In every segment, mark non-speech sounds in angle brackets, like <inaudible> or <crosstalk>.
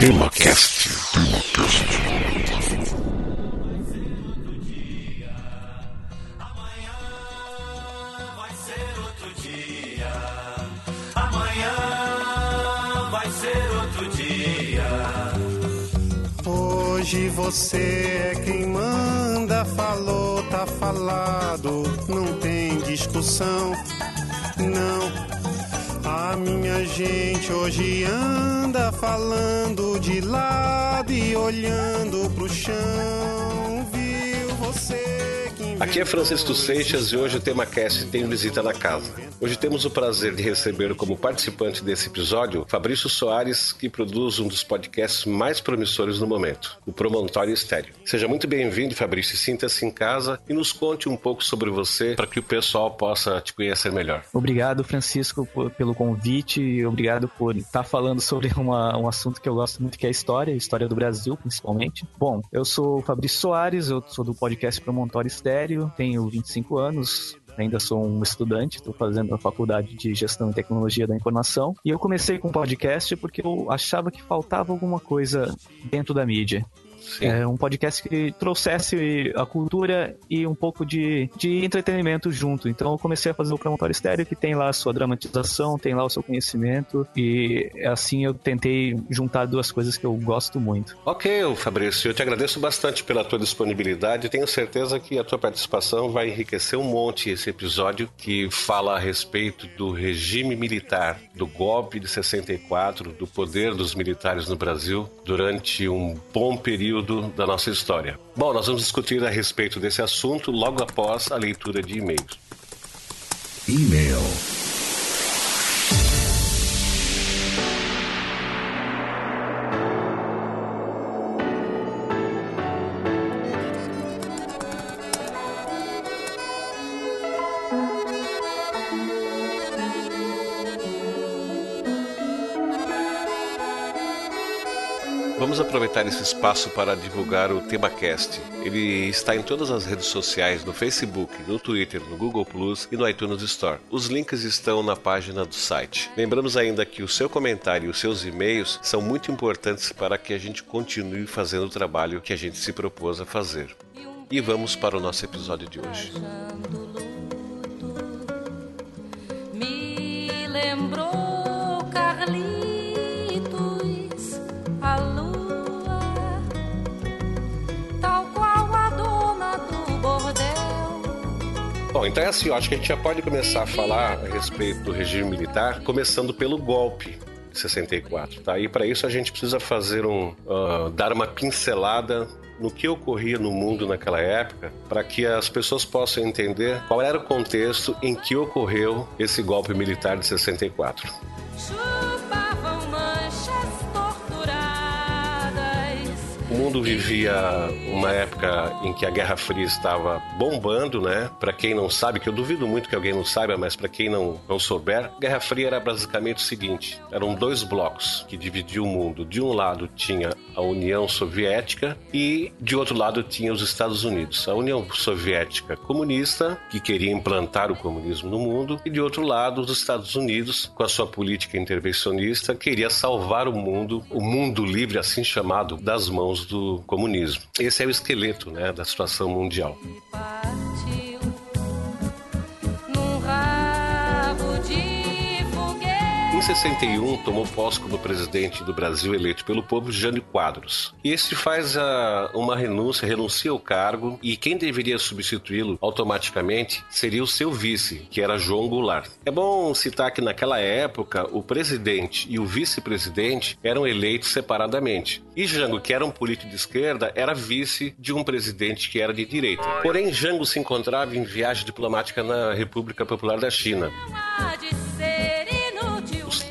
TemaCast. TemaCast. Hoje você é quem manda, falou, tá falado, não tem discussão, não. A minha gente hoje anda falando de lado e olhando pro chão, viu você? Aqui é Francisco Seixas e hoje o tema cast tem visita na casa. Hoje temos o prazer de receber como participante desse episódio Fabrício Soares, que produz um dos podcasts mais promissores no momento, o Promontório Estéreo. Seja muito bem-vindo, Fabrício, sinta-se em casa e nos conte um pouco sobre você para que o pessoal possa te conhecer melhor. Obrigado, Francisco, pelo convite e obrigado por estar falando sobre uma, um assunto que eu gosto muito, que é a história, a história do Brasil, principalmente. Bom, eu sou o Fabrício Soares, eu sou do podcast Promontório Estéreo tenho 25 anos, ainda sou um estudante, estou fazendo a faculdade de Gestão e Tecnologia da Informação. E eu comecei com podcast porque eu achava que faltava alguma coisa dentro da mídia. É um podcast que trouxesse a cultura e um pouco de, de entretenimento junto. Então eu comecei a fazer o Promontório Estéreo, que tem lá a sua dramatização, tem lá o seu conhecimento, e assim eu tentei juntar duas coisas que eu gosto muito. Ok, Fabrício, eu te agradeço bastante pela tua disponibilidade. Tenho certeza que a tua participação vai enriquecer um monte esse episódio que fala a respeito do regime militar, do golpe de 64, do poder dos militares no Brasil durante um bom período período da nossa história. Bom, nós vamos discutir a respeito desse assunto logo após a leitura de e-mails. E-mail. Aproveitar esse espaço para divulgar o TemaCast. Ele está em todas as redes sociais, no Facebook, no Twitter, no Google Plus e no iTunes Store. Os links estão na página do site. Lembramos ainda que o seu comentário e os seus e-mails são muito importantes para que a gente continue fazendo o trabalho que a gente se propôs a fazer. E vamos para o nosso episódio de hoje. Me lembrou Carlinhos. Bom, então é assim, eu acho que a gente já pode começar a falar a respeito do regime militar, começando pelo golpe de 64, tá? E para isso a gente precisa fazer um uh, dar uma pincelada no que ocorria no mundo naquela época, para que as pessoas possam entender qual era o contexto em que ocorreu esse golpe militar de 64. Mundo vivia uma época em que a Guerra Fria estava bombando, né? Para quem não sabe, que eu duvido muito que alguém não saiba, mas para quem não, não souber, a Guerra Fria era basicamente o seguinte: eram dois blocos que dividiam o mundo. De um lado tinha a União Soviética e de outro lado tinha os Estados Unidos. A União Soviética comunista, que queria implantar o comunismo no mundo, e de outro lado os Estados Unidos, com a sua política intervencionista, queria salvar o mundo, o mundo livre assim chamado, das mãos do comunismo. Esse é o esqueleto né, da situação mundial. Em 61, tomou posse como presidente do Brasil eleito pelo povo Jânio Quadros. Este faz a, uma renúncia, renuncia ao cargo, e quem deveria substituí-lo automaticamente seria o seu vice, que era João Goulart. É bom citar que naquela época o presidente e o vice-presidente eram eleitos separadamente. E Jango, que era um político de esquerda, era vice de um presidente que era de direita. Porém, Jango se encontrava em viagem diplomática na República Popular da China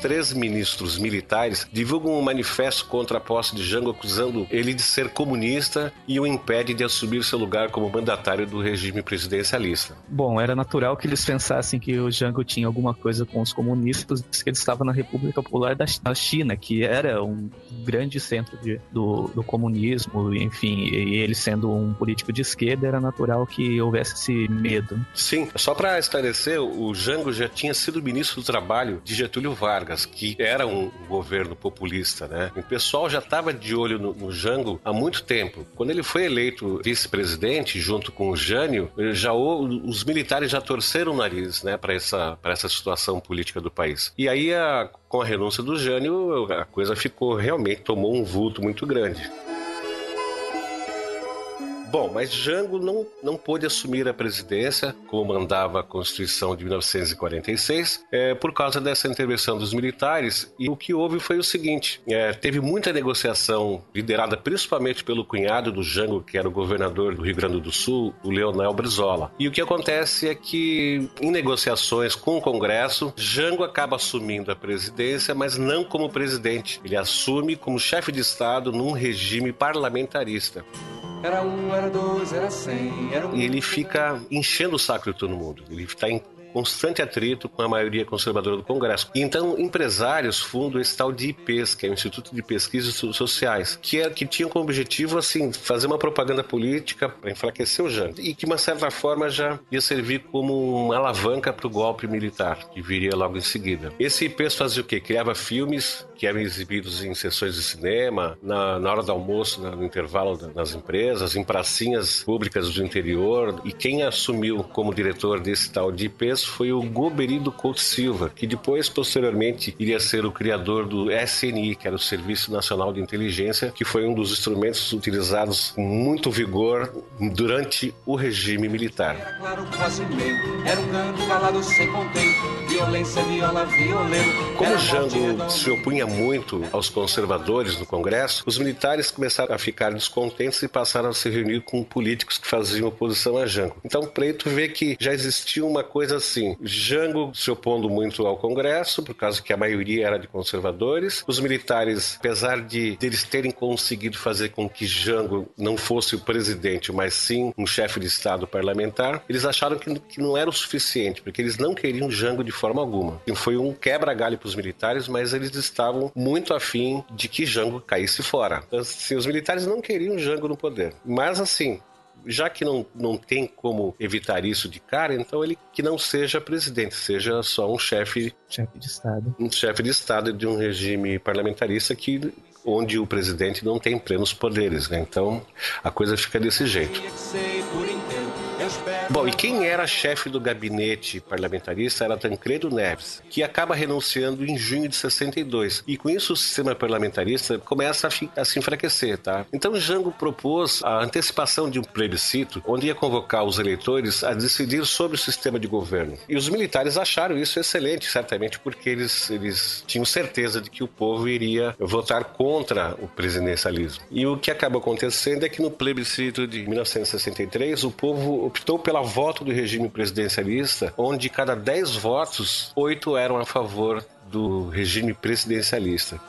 três ministros militares divulgam um manifesto contra a posse de Jango, acusando ele de ser comunista e o impede de assumir seu lugar como mandatário do regime presidencialista. Bom, era natural que eles pensassem que o Jango tinha alguma coisa com os comunistas, que ele estava na República Popular da China, que era um grande centro de, do, do comunismo, enfim, e ele sendo um político de esquerda, era natural que houvesse esse medo. Sim, só para esclarecer, o Jango já tinha sido ministro do Trabalho de Getúlio Vargas Vargas, que era um governo populista, né? O pessoal já estava de olho no, no, Jango há muito tempo. Quando ele foi eleito vice-presidente, junto com o Jânio, já os militares já torceram o nariz, né, para essa, essa situação política do país. E aí, a, com a renúncia do Jânio, a coisa ficou realmente tomou um vulto muito grande. Bom, mas Jango não, não pôde assumir a presidência, como mandava a Constituição de 1946, é, por causa dessa intervenção dos militares. E o que houve foi o seguinte: é, teve muita negociação, liderada principalmente pelo cunhado do Jango, que era o governador do Rio Grande do Sul, o Leonel Brizola. E o que acontece é que, em negociações com o Congresso, Jango acaba assumindo a presidência, mas não como presidente. Ele assume como chefe de Estado num regime parlamentarista. Era um, era dois, era cem. Era um... E ele fica enchendo o saco de todo mundo. Ele está constante atrito com a maioria conservadora do Congresso. Então, empresários fundam esse tal de IPs, que é o Instituto de Pesquisas Sociais, que, é, que tinha como objetivo, assim, fazer uma propaganda política para enfraquecer o Jango e que, de uma certa forma, já ia servir como uma alavanca para o golpe militar, que viria logo em seguida. Esse IPs fazia o quê? Criava filmes que eram exibidos em sessões de cinema, na, na hora do almoço, no intervalo das empresas, em pracinhas públicas do interior, e quem assumiu como diretor desse tal de IPs foi o Goberido Couto Silva, que depois, posteriormente, iria ser o criador do SNI, que era o Serviço Nacional de Inteligência, que foi um dos instrumentos utilizados com muito vigor durante o regime militar. Era claro, quase meio, era um canto falado sem contento, violência, viola, violento. Como Jango se opunha muito aos conservadores no Congresso, os militares começaram a ficar descontentes e passaram a se reunir com políticos que faziam oposição a Jango. Então, Preto vê que já existia uma coisa assim, Jango se opondo muito ao Congresso, por causa que a maioria era de conservadores. Os militares, apesar de eles terem conseguido fazer com que Jango não fosse o presidente, mas sim um chefe de Estado parlamentar, eles acharam que, que não era o suficiente, porque eles não queriam Jango de forma alguma. E foi um quebra-galho para os militares, mas eles estavam muito afim de que Jango caísse fora. Então, assim, os militares não queriam Jango no poder. Mas assim, já que não, não tem como evitar isso de cara, então ele que não seja presidente, seja só um chefe chefe de estado, um chefe de estado de um regime parlamentarista que onde o presidente não tem plenos poderes, né? Então a coisa fica desse jeito. Bom, e quem era chefe do gabinete parlamentarista era Tancredo Neves, que acaba renunciando em junho de 62. E com isso o sistema parlamentarista começa a, a se enfraquecer, tá? Então Jango propôs a antecipação de um plebiscito, onde ia convocar os eleitores a decidir sobre o sistema de governo. E os militares acharam isso excelente, certamente porque eles, eles tinham certeza de que o povo iria votar contra o presidencialismo. E o que acaba acontecendo é que no plebiscito de 1963, o povo optou pela a voto do regime presidencialista, onde cada 10 votos, 8 eram a favor do regime presidencialista.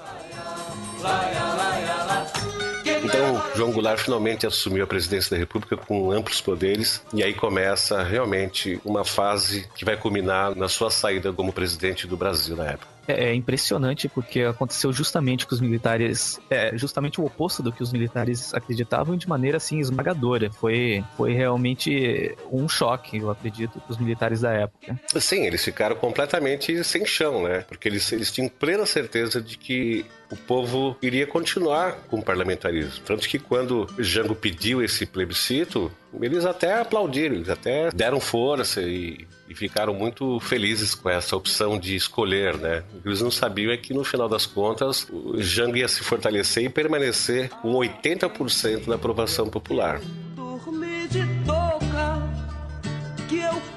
Então, João Goulart finalmente assumiu a presidência da República com amplos poderes e aí começa realmente uma fase que vai culminar na sua saída como presidente do Brasil na época. É, é impressionante porque aconteceu justamente que os militares, é justamente o oposto do que os militares acreditavam de maneira assim esmagadora. Foi, foi realmente um choque, eu acredito, para os militares da época. Sim, eles ficaram completamente sem chão, né? Porque eles, eles tinham plena certeza de que o povo iria continuar com o parlamentarismo. Tanto que quando Jango pediu esse plebiscito, eles até aplaudiram, eles até deram força e, e, ficaram muito felizes com essa opção de escolher, né? O que eles não sabiam é que no final das contas o Jango ia se fortalecer e permanecer com 80% da aprovação popular.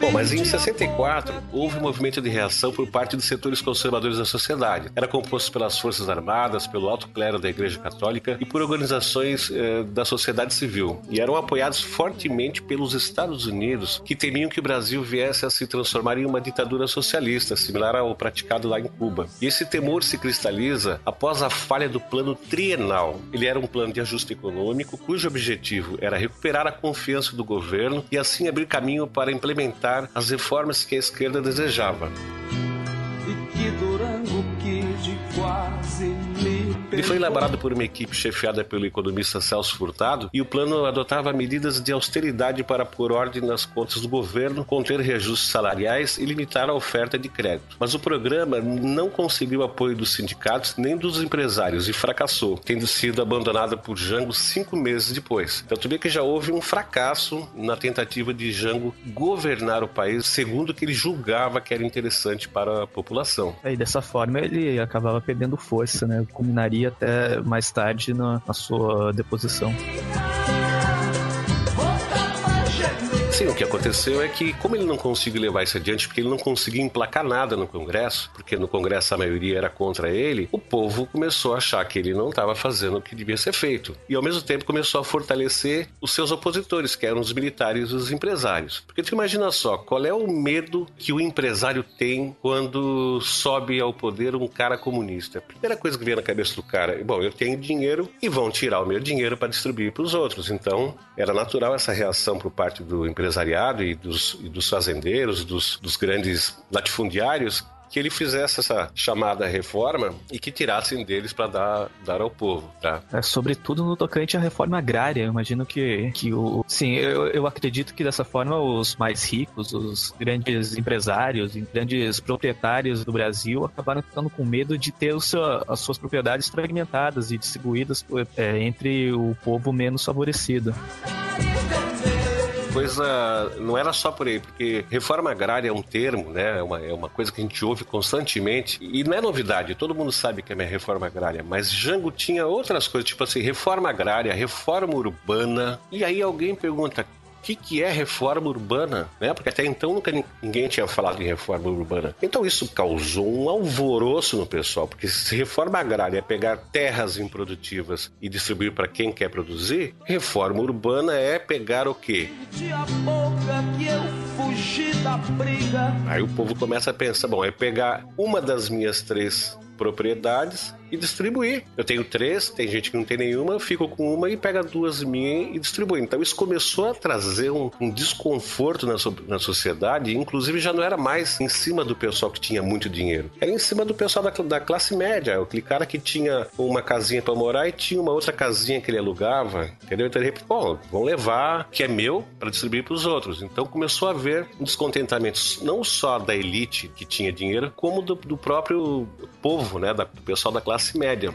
Bom, mas em 64 houve um movimento de reação por parte dos setores conservadores da sociedade. Era composto pelas Forças Armadas, pelo alto clero da Igreja Católica e por organizações eh, da sociedade civil. E eram apoiados fortemente pelos Estados Unidos, que temiam que o Brasil viesse a se transformar em uma ditadura socialista, similar ao praticado lá em Cuba. E esse temor se cristaliza após a falha do plano trienal. Ele era um plano de ajuste econômico cujo objetivo era recuperar a confiança do governo e assim abrir caminho para implementar as reformas que a esquerda desejava. E que Durango Kid quase me Ele foi elaborado por uma equipe chefiada pelo economista Celso Furtado e o plano adotava medidas de austeridade para pôr ordem nas contas do governo, conter reajustes salariais e limitar a oferta de crédito. Mas o programa não conseguiu apoio dos sindicatos nem dos empresários e fracassou, tendo sido abandonado por Jango cinco meses depois. Tanto bem que já houve um fracasso na tentativa de Jango governar o país segundo o que ele julgava que era interessante para a população. E dessa forma ele acabava perdendo força, né? Culminaria até mais tarde na, na sua deposição. Sim, o que aconteceu é que, como ele não conseguiu levar isso adiante, porque ele não conseguia emplacar nada no Congresso, porque no Congresso a maioria era contra ele, o povo começou a achar que ele não estava fazendo o que devia ser feito. E ao mesmo tempo começou a fortalecer os seus opositores, que eram os militares e os empresários. Porque tu imagina só, qual é o medo que o empresário tem quando sobe ao poder um cara comunista? A primeira coisa que vem na cabeça do cara é: bom, eu tenho dinheiro e vão tirar o meu dinheiro para distribuir para os outros. Então, era natural essa reação por parte do empresário empresariado e dos, e dos fazendeiros, dos, dos grandes latifundiários, que ele fizesse essa chamada reforma e que tirassem deles para dar, dar ao povo, tá? É, sobretudo no tocante à reforma agrária. Eu imagino que, que o. Sim, eu, eu acredito que dessa forma os mais ricos, os grandes empresários, grandes proprietários do Brasil acabaram ficando com medo de ter seu, as suas propriedades fragmentadas e distribuídas é, entre o povo menos favorecido coisa não era só por aí, porque reforma agrária é um termo, né? É uma, é uma coisa que a gente ouve constantemente e não é novidade, todo mundo sabe que é minha reforma agrária, mas Jango tinha outras coisas, tipo assim, reforma agrária, reforma urbana, e aí alguém pergunta, que, que é reforma urbana, né? Porque até então nunca ninguém tinha falado em reforma urbana. Então isso causou um alvoroço no pessoal, porque se reforma agrária é pegar terras improdutivas e distribuir para quem quer produzir, reforma urbana é pegar o quê? Aí o povo começa a pensar, bom, é pegar uma das minhas três propriedades e distribuir. Eu tenho três, tem gente que não tem nenhuma, fico com uma e pega duas minhas e distribui. Então isso começou a trazer um, um desconforto na, na sociedade, inclusive já não era mais em cima do pessoal que tinha muito dinheiro, era em cima do pessoal da, da classe média, aquele cara que tinha uma casinha para morar e tinha uma outra casinha que ele alugava, entendeu? Então, repente, bom, vão levar que é meu para distribuir para os outros. Então começou a haver um descontentamento não só da elite que tinha dinheiro, como do, do próprio povo, né, da, do pessoal da classe classe média.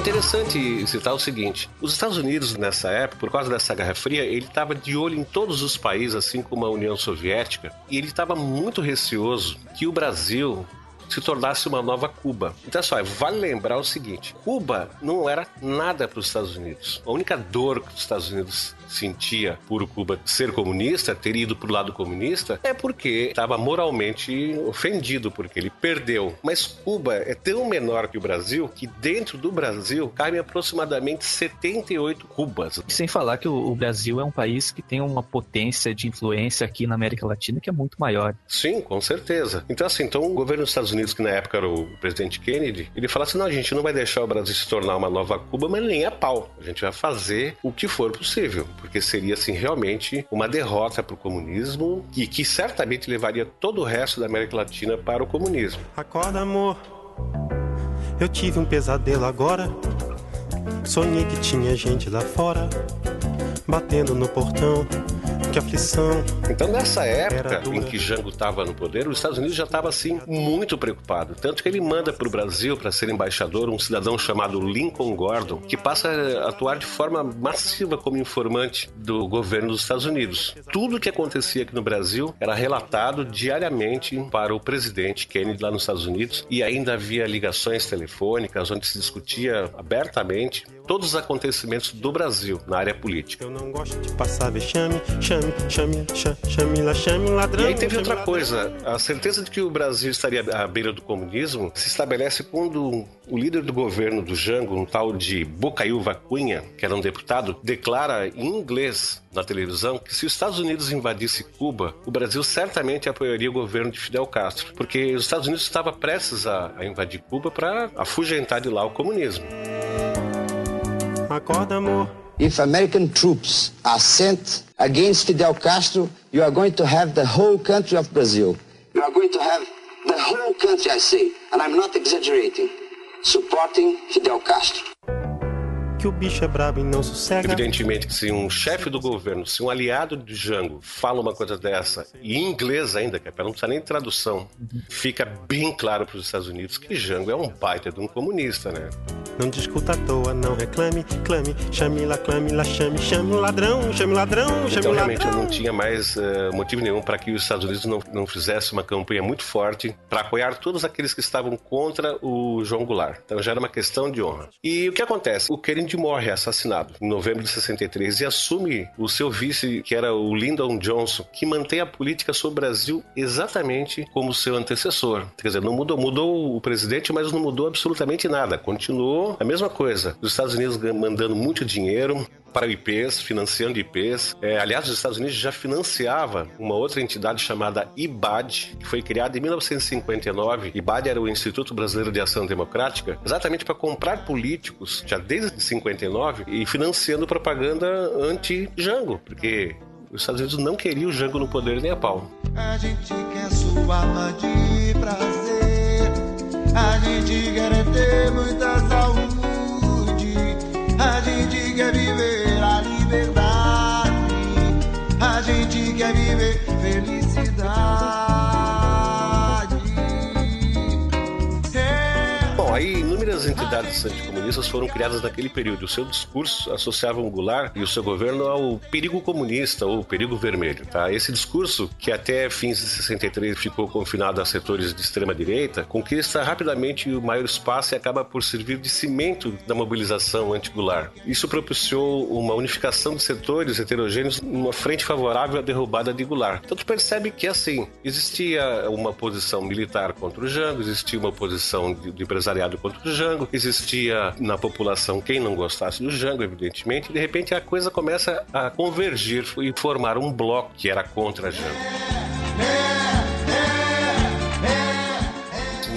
Interessante citar o seguinte: os Estados Unidos nessa época, por causa dessa Guerra Fria, ele estava de olho em todos os países, assim como a União Soviética, e ele estava muito receoso que o Brasil se tornasse uma nova Cuba. Então, só, vale lembrar o seguinte: Cuba não era nada para os Estados Unidos. A única dor que os Estados Unidos sentia por Cuba ser comunista, ter ido para o lado comunista, é porque estava moralmente ofendido, porque ele perdeu. Mas Cuba é tão menor que o Brasil que dentro do Brasil cabem aproximadamente 78 Cubas. Sem falar que o Brasil é um país que tem uma potência de influência aqui na América Latina que é muito maior. Sim, com certeza. Então, assim, então o governo dos Estados Unidos, que na época era o presidente Kennedy, ele fala assim: não, a gente não vai deixar o Brasil se tornar uma nova Cuba, mas nem a pau. A gente vai fazer o que for possível porque seria assim realmente uma derrota para o comunismo e que certamente levaria todo o resto da América Latina para o comunismo. Acorda, amor. Eu tive um pesadelo agora. Sonhei que tinha gente lá fora batendo no portão que aflição. Então, nessa época em que Jango estava no poder, os Estados Unidos já estava assim muito preocupado. Tanto que ele manda para o Brasil, para ser embaixador, um cidadão chamado Lincoln Gordon, que passa a atuar de forma massiva como informante do governo dos Estados Unidos. Tudo o que acontecia aqui no Brasil era relatado diariamente para o presidente Kennedy lá nos Estados Unidos e ainda havia ligações telefônicas onde se discutia abertamente todos os acontecimentos do Brasil na área política. Eu não gosto de passar vexame, chame, chame, chame, chame, ladrão. E aí teve outra coisa, a certeza de que o Brasil estaria à beira do comunismo se estabelece quando o líder do governo do Jango, um tal de Bocaiúva Cunha, que era um deputado, declara em inglês na televisão que se os Estados Unidos invadisse Cuba, o Brasil certamente apoiaria o governo de Fidel Castro, porque os Estados Unidos estava prestes a, a invadir Cuba para afugentar de lá o comunismo. Acorda, amor. If American troops are sent against Fidel Castro, you are going to have the whole country of Brazil. You are going to have the whole country, I say, and I'm not exaggerating, supporting Fidel Castro. Que o bicho é brabo e não sossega. Evidentemente que se um chefe do governo, se um aliado de Jango fala uma coisa dessa, e em inglês ainda, que é não precisa nem de tradução, fica bem claro para os Estados Unidos que Jango é um baita de um comunista, né? Não discuta à toa, não reclame, clame, chame lá, clame lá, chame, chame o ladrão, chame o ladrão, chame Então o realmente ladrão. não tinha mais eh, motivo nenhum para que os Estados Unidos não, não fizesse uma campanha muito forte para apoiar todos aqueles que estavam contra o João Goulart. Então já era uma questão de honra. E o que acontece? O Kennedy morre assassinado em novembro de 63 e assume o seu vice, que era o Lyndon Johnson, que mantém a política sobre o Brasil exatamente como seu antecessor. Quer dizer, não mudou, mudou o presidente, mas não mudou absolutamente nada. Continuou a mesma coisa. Os Estados Unidos mandando muito dinheiro, para IPs, financiando IPs. É, aliás, os Estados Unidos já financiava uma outra entidade chamada IBAD, que foi criada em 1959. IBAD era o Instituto Brasileiro de Ação Democrática, exatamente para comprar políticos, já desde 59, e financiando propaganda anti-Jango, porque os Estados Unidos não queriam o Jango no poder nem a pau. A gente quer sua alma de prazer. A gente quer ter muita saúde. A gente quer viver a liberdade. A gente quer viver felicidade. Aí inúmeras entidades anticomunistas foram criadas naquele período. O seu discurso associava o Goulart e o seu governo ao perigo comunista ou perigo vermelho. Tá? Esse discurso, que até fins de 63 ficou confinado a setores de extrema direita, conquista rapidamente o maior espaço e acaba por servir de cimento da mobilização anti-Goulart. Isso propiciou uma unificação de setores heterogêneos numa frente favorável à derrubada de Goulart. Então tu percebe que assim, existia uma posição militar contra o Jango, existia uma posição de, de empresariado contra o Jango, existia na população quem não gostasse do Jango, evidentemente, e de repente a coisa começa a convergir e formar um bloco que era contra Jango.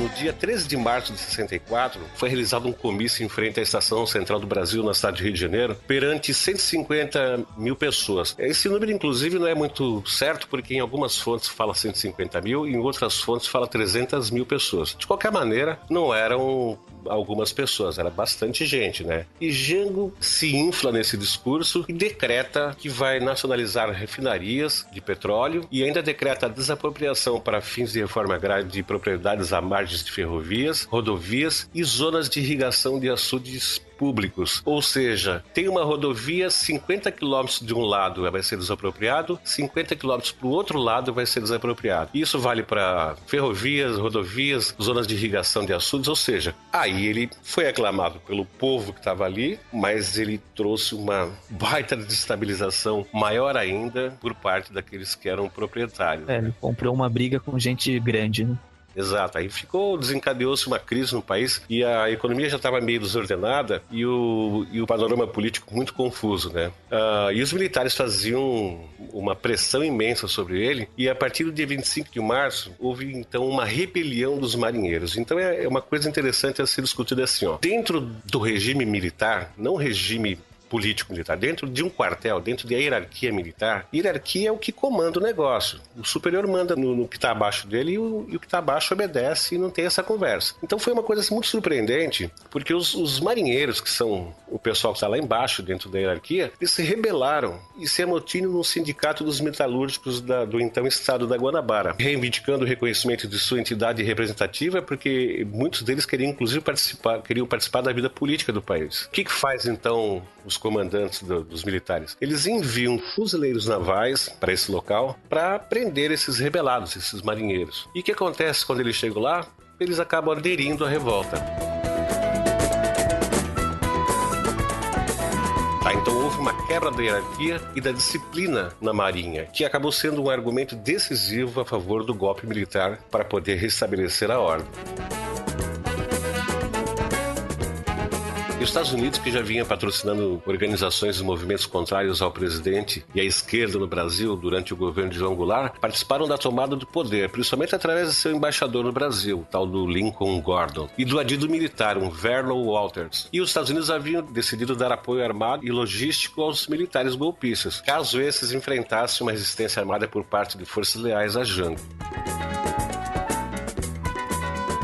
No dia 13 de março de 64, foi realizado um comício em frente à Estação Central do Brasil, na cidade de Rio de Janeiro, perante 150 mil pessoas. Esse número, inclusive, não é muito certo, porque em algumas fontes fala 150 mil, em outras fontes fala 300 mil pessoas. De qualquer maneira, não eram algumas pessoas, era bastante gente, né? E Jango se infla nesse discurso e decreta que vai nacionalizar refinarias de petróleo e ainda decreta a desapropriação para fins de reforma agrária de propriedades à de ferrovias, rodovias e zonas de irrigação de açudes públicos. Ou seja, tem uma rodovia 50 quilômetros de um lado vai ser desapropriado, 50 quilômetros para o outro lado vai ser desapropriado. Isso vale para ferrovias, rodovias, zonas de irrigação de açudes, ou seja, aí ele foi aclamado pelo povo que estava ali, mas ele trouxe uma baita desestabilização maior ainda por parte daqueles que eram proprietários. É, ele comprou uma briga com gente grande, né? Exato, aí ficou, desencadeou-se uma crise no país e a economia já estava meio desordenada e o, e o panorama político muito confuso, né? Ah, e os militares faziam uma pressão imensa sobre ele e a partir do dia 25 de março houve então uma rebelião dos marinheiros. Então é, é uma coisa interessante a ser discutida assim, ó. Dentro do regime militar, não regime político militar, dentro de um quartel, dentro da hierarquia militar, hierarquia é o que comanda o negócio. O superior manda no, no que está abaixo dele e o, e o que está abaixo obedece e não tem essa conversa. Então foi uma coisa assim, muito surpreendente, porque os, os marinheiros, que são o pessoal que está lá embaixo, dentro da hierarquia, eles se rebelaram e se amotinam no sindicato dos metalúrgicos da- do então estado da Guanabara, reivindicando o reconhecimento de sua entidade representativa, porque muitos deles queriam inclusive participar, queriam participar da vida política do país. O que, que faz então os comandantes do- dos militares? Eles enviam fuzileiros navais para esse local para prender esses rebelados, esses marinheiros. E o que acontece quando eles chegam lá? Eles acabam aderindo à revolta. Tá, então houve uma quebra da hierarquia e da disciplina na Marinha, que acabou sendo um argumento decisivo a favor do golpe militar para poder restabelecer a ordem. E os Estados Unidos, que já vinha patrocinando organizações e movimentos contrários ao presidente e à esquerda no Brasil durante o governo de João Goulart, participaram da tomada do poder, principalmente através de seu embaixador no Brasil, tal do Lincoln Gordon, e do adido militar, um Vernon Walters. E os Estados Unidos haviam decidido dar apoio armado e logístico aos militares golpistas, caso esses enfrentassem uma resistência armada por parte de forças leais a Jango.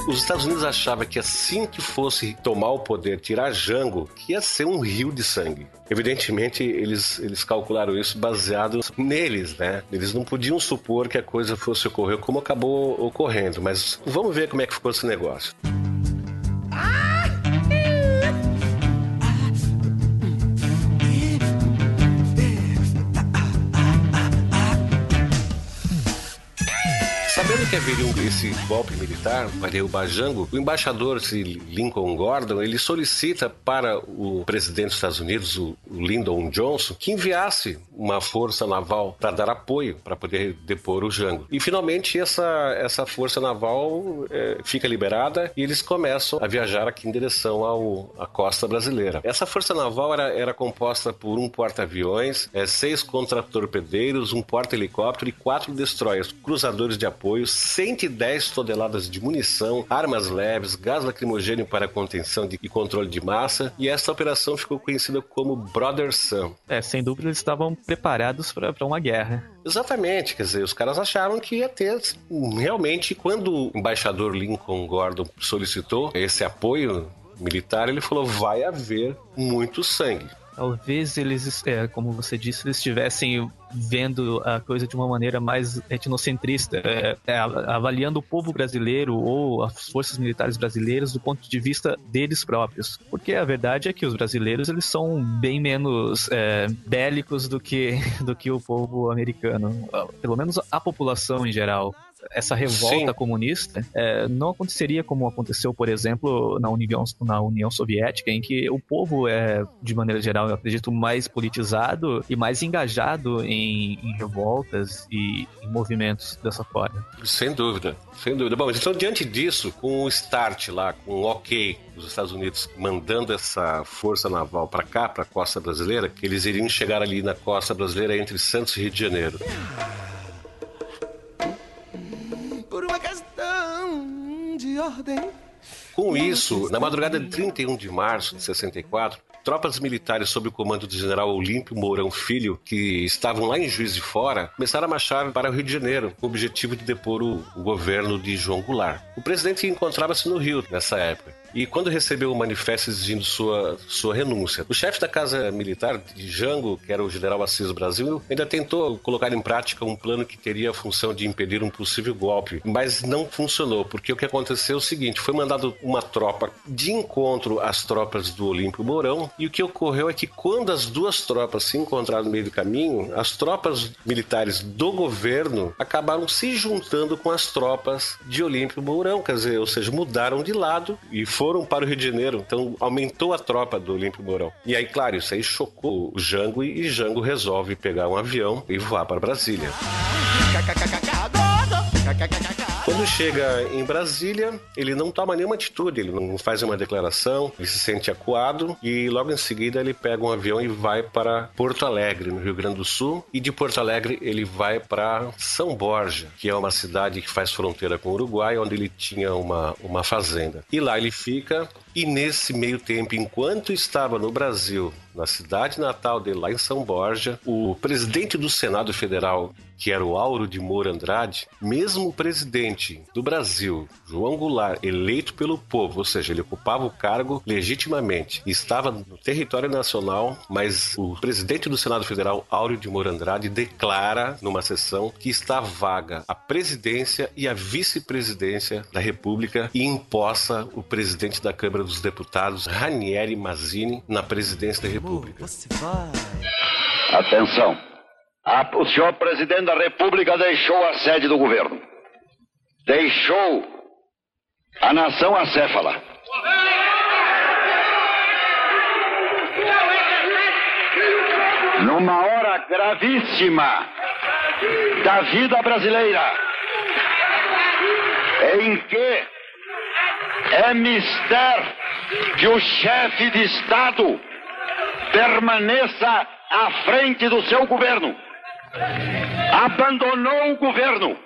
Os Estados Unidos achavam que assim que fosse tomar o poder, tirar Jango, que ia ser um rio de sangue. Evidentemente, eles, eles calcularam isso baseado neles, né? Eles não podiam supor que a coisa fosse ocorrer como acabou ocorrendo, mas vamos ver como é que ficou esse negócio. Sabendo que haveria um, esse golpe militar para derrubar Jango, o embaixador Lincoln Gordon ele solicita para o presidente dos Estados Unidos, o Lyndon Johnson, que enviasse uma força naval para dar apoio para poder depor o Jango. E finalmente essa, essa força naval é, fica liberada e eles começam a viajar aqui em direção ao, à costa brasileira. Essa força naval era, era composta por um porta-aviões, é, seis contra-torpedeiros, um porta-helicóptero e quatro destroyers, cruzadores de apoio apoio, 110 toneladas de munição, armas leves, gás lacrimogênio para contenção de, e controle de massa, e essa operação ficou conhecida como Brother Sun. É, sem dúvida eles estavam preparados para uma guerra. Exatamente, quer dizer, os caras acharam que ia ter realmente quando o embaixador Lincoln Gordon solicitou esse apoio militar, ele falou: vai haver muito sangue. Talvez eles, é, como você disse, eles estivessem vendo a coisa de uma maneira mais etnocentrista, é, é, avaliando o povo brasileiro ou as forças militares brasileiras do ponto de vista deles próprios. Porque a verdade é que os brasileiros eles são bem menos é, bélicos do que, <laughs> do que o povo americano, pelo menos a população em geral essa revolta Sim. comunista é, não aconteceria como aconteceu, por exemplo, na União, na União Soviética, em que o povo é, de maneira geral, eu acredito, mais politizado e mais engajado em, em revoltas e em movimentos dessa forma. Sem dúvida, sem dúvida. Bom, então diante disso, com o start lá, com o ok dos Estados Unidos mandando essa força naval para cá, para a costa brasileira, que eles iriam chegar ali na costa brasileira entre Santos e Rio de Janeiro. Ordem. Com isso, na madrugada de 31 de março de 64, tropas militares sob o comando do general Olímpio Mourão Filho, que estavam lá em Juiz de Fora, começaram a marchar para o Rio de Janeiro, com o objetivo de depor o, o governo de João Goulart. O presidente encontrava-se no Rio nessa época e quando recebeu o manifesto exigindo sua, sua renúncia. O chefe da Casa Militar de Jango, que era o general Assis Brasil, ainda tentou colocar em prática um plano que teria a função de impedir um possível golpe, mas não funcionou, porque o que aconteceu é o seguinte: foi mandado uma tropa de encontro às tropas do Olímpio Mourão, e o que ocorreu é que quando as duas tropas se encontraram no meio do caminho, as tropas militares do governo acabaram se juntando com as tropas de Olímpio Mourão, quer dizer, ou seja, mudaram de lado e foram para o Rio de Janeiro. Então aumentou a tropa do Olímpio Mourão. E aí, claro, isso aí chocou o Jango e Jango resolve pegar um avião e voar para Brasília. Quando chega em Brasília, ele não toma nenhuma atitude, ele não faz uma declaração, ele se sente acuado e logo em seguida ele pega um avião e vai para Porto Alegre, no Rio Grande do Sul, e de Porto Alegre ele vai para São Borja, que é uma cidade que faz fronteira com o Uruguai, onde ele tinha uma, uma fazenda. E lá ele fica e nesse meio tempo, enquanto estava no Brasil, na cidade natal dele, lá em São Borja, o presidente do Senado Federal, que era o Auro de Moura Andrade, mesmo o presidente do Brasil, João Goulart, eleito pelo povo, ou seja, ele ocupava o cargo legitimamente, estava no território nacional, mas o presidente do Senado Federal, Auro de Moura Andrade, declara numa sessão que está vaga a presidência e a vice-presidência da República e imposta o presidente da Câmara Câmara dos Deputados, Ranieri Mazzini, na presidência da República. Atenção! O senhor presidente da República deixou a sede do governo. Deixou a nação acéfala. Numa hora gravíssima da vida brasileira, em que é mister que o chefe de Estado permaneça à frente do seu governo. Abandonou o governo.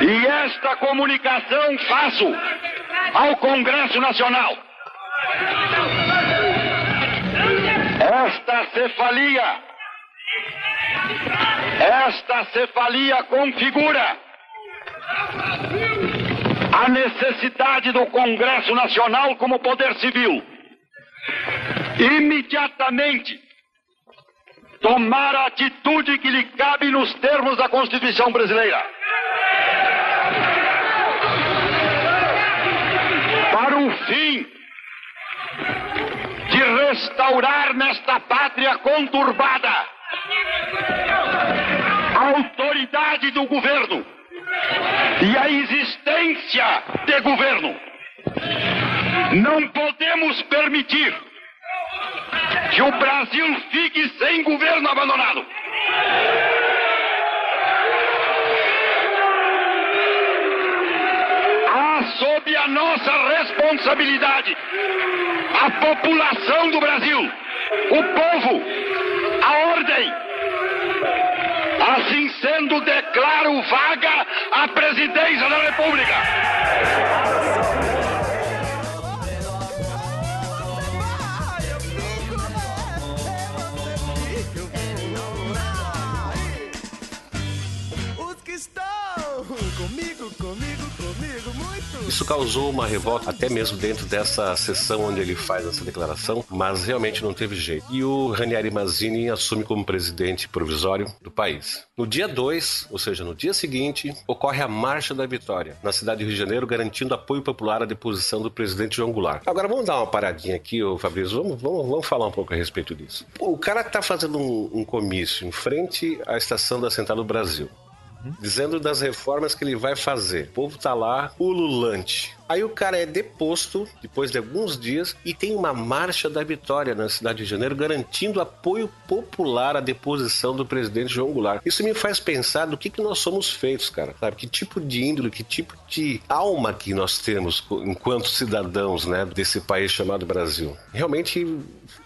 E esta comunicação faço ao Congresso Nacional. Esta cefalia, esta cefalia configura a necessidade do Congresso Nacional como poder civil imediatamente tomar a atitude que lhe cabe nos termos da Constituição brasileira. Para o fim de restaurar nesta pátria conturbada a autoridade do governo e a existência de governo. Não podemos permitir que o Brasil fique sem governo abandonado. Há sob a nossa responsabilidade a população do Brasil, o povo, a ordem. Assim sendo, declaro vaga a presidência da República. Estão comigo, comigo, comigo, muito. Isso causou uma revolta até mesmo dentro dessa sessão onde ele faz essa declaração, mas realmente não teve jeito. E o Ranieri Mazzini assume como presidente provisório do país. No dia 2, ou seja, no dia seguinte, ocorre a Marcha da Vitória, na cidade do Rio de Janeiro, garantindo apoio popular à deposição do presidente João Goulart. Agora vamos dar uma paradinha aqui, Fabrício, vamos, vamos, vamos falar um pouco a respeito disso. O cara tá fazendo um, um comício em frente à estação da Central do Brasil dizendo das reformas que ele vai fazer. O povo tá lá ululante. Aí o cara é deposto depois de alguns dias e tem uma marcha da vitória na cidade de Janeiro garantindo apoio popular à deposição do presidente João Goulart. Isso me faz pensar do que, que nós somos feitos, cara. Sabe? Que tipo de índole, que tipo de alma que nós temos enquanto cidadãos, né, desse país chamado Brasil. Realmente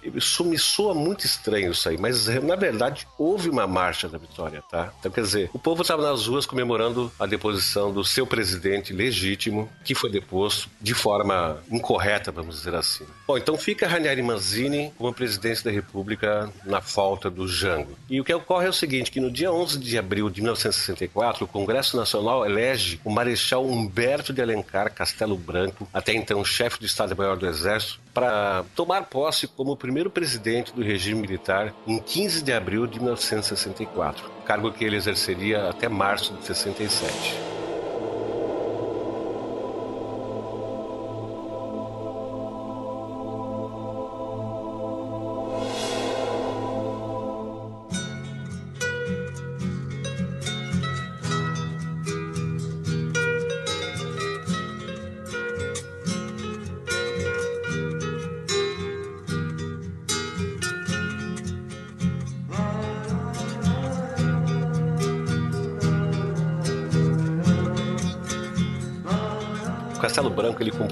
isso me soa muito estranho isso aí, mas na verdade houve uma marcha da vitória, tá? Então quer dizer, o povo estava nas ruas comemorando a deposição do seu presidente legítimo, que foi deposto de forma incorreta, vamos dizer assim. Bom, então fica Ranieri Mazzini como presidente da República na falta do Jango. E o que ocorre é o seguinte, que no dia 11 de abril de 1964, o Congresso Nacional elege o Marechal Humberto de Alencar Castelo Branco, até então chefe do Estado-Maior do Exército, para tomar posse como primeiro presidente do regime militar em 15 de abril de 1964, cargo que ele exerceria até março de 67.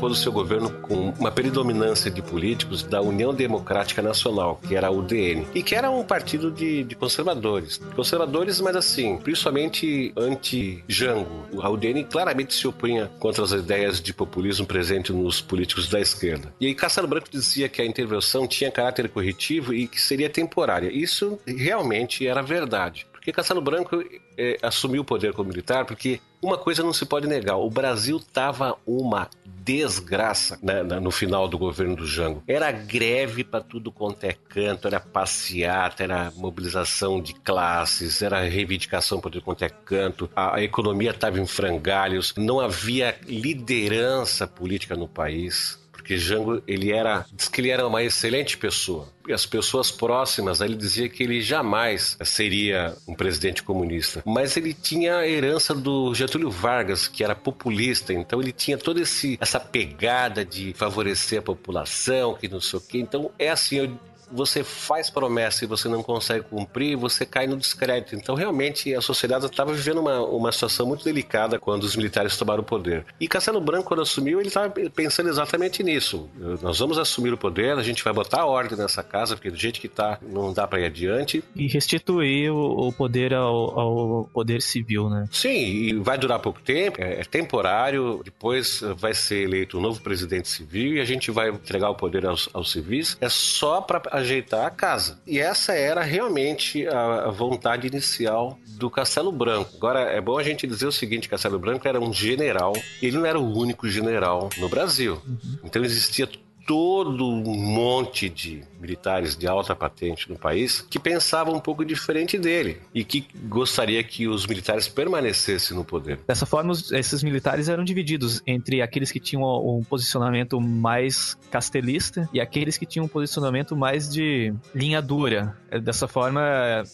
Compôs o seu governo com uma predominância de políticos da União Democrática Nacional, que era a UDN, e que era um partido de, de conservadores. Conservadores, mas assim, principalmente anti-Jango. A UDN claramente se opunha contra as ideias de populismo presente nos políticos da esquerda. E aí Castelo Branco dizia que a intervenção tinha caráter corretivo e que seria temporária. Isso realmente era verdade. Porque Castelo Branco eh, assumiu o poder como militar porque uma coisa não se pode negar: o Brasil estava uma desgraça né, no final do governo do Jango. Era greve para tudo quanto é canto, era passeata, era mobilização de classes, era reivindicação para tudo quanto é canto. A, a economia estava em frangalhos, não havia liderança política no país. Porque Jango, ele era, diz que ele era uma excelente pessoa. E as pessoas próximas, ele dizia que ele jamais seria um presidente comunista. Mas ele tinha a herança do Getúlio Vargas, que era populista. Então ele tinha toda esse, essa pegada de favorecer a população, que não sei o quê. Então é assim, eu você faz promessa e você não consegue cumprir, você cai no descrédito. Então, realmente, a sociedade estava vivendo uma, uma situação muito delicada quando os militares tomaram o poder. E Castelo Branco, quando assumiu, ele estava pensando exatamente nisso. Nós vamos assumir o poder, a gente vai botar a ordem nessa casa, porque do jeito que está, não dá para ir adiante. E restituir o, o poder ao, ao poder civil, né? Sim, e vai durar pouco tempo, é, é temporário, depois vai ser eleito um novo presidente civil e a gente vai entregar o poder aos, aos civis. É só para ajeitar a casa. E essa era realmente a, vontade inicial do Castelo Branco. Agora, é bom a gente dizer o seguinte: Castelo Branco era um general, ele não era o único general no Brasil. Então existia todo um monte de militares de alta patente no país que pensavam um pouco diferente dele e que gostaria que os militares permanecessem no poder. Dessa forma, esses militares eram divididos entre aqueles que tinham um posicionamento mais castelista e aqueles que tinham um posicionamento mais de linha dura. Dessa forma,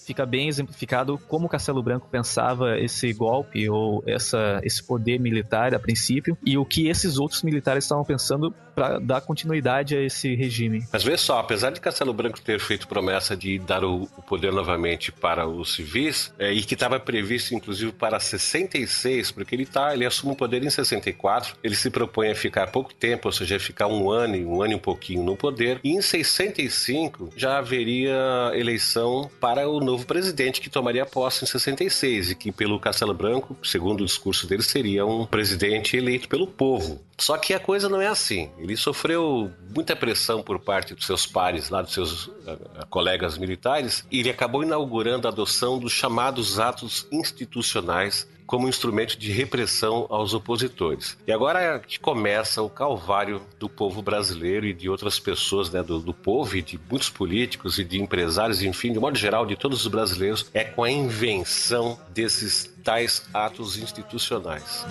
fica bem exemplificado como Castelo Branco pensava esse golpe ou essa, esse poder militar a princípio e o que esses outros militares estavam pensando para dar continuidade a esse regime. Mas vê só, apesar de Castelo Branco ter feito promessa de dar o, poder novamente para os civis, é, e que estava previsto inclusive para 66, porque ele tá, ele assume o poder em 64, ele se propõe a ficar pouco tempo, ou seja, ficar um ano, um ano e um pouquinho no poder, e em 65 já haveria eleição para o novo presidente que tomaria posse em 66 e que pelo Castelo Branco, segundo o discurso dele, seria um presidente eleito pelo povo. Só que a coisa não é assim. Ele sofreu muita pressão por parte dos seus pares, lá dos seus uh, colegas militares, e ele acabou inaugurando a adoção dos chamados atos institucionais como instrumento de repressão aos opositores. E agora é que começa o calvário do povo brasileiro e de outras pessoas, né, do, do povo e de muitos políticos e de empresários, enfim, de modo geral, de todos os brasileiros, é com a invenção desses tais atos institucionais.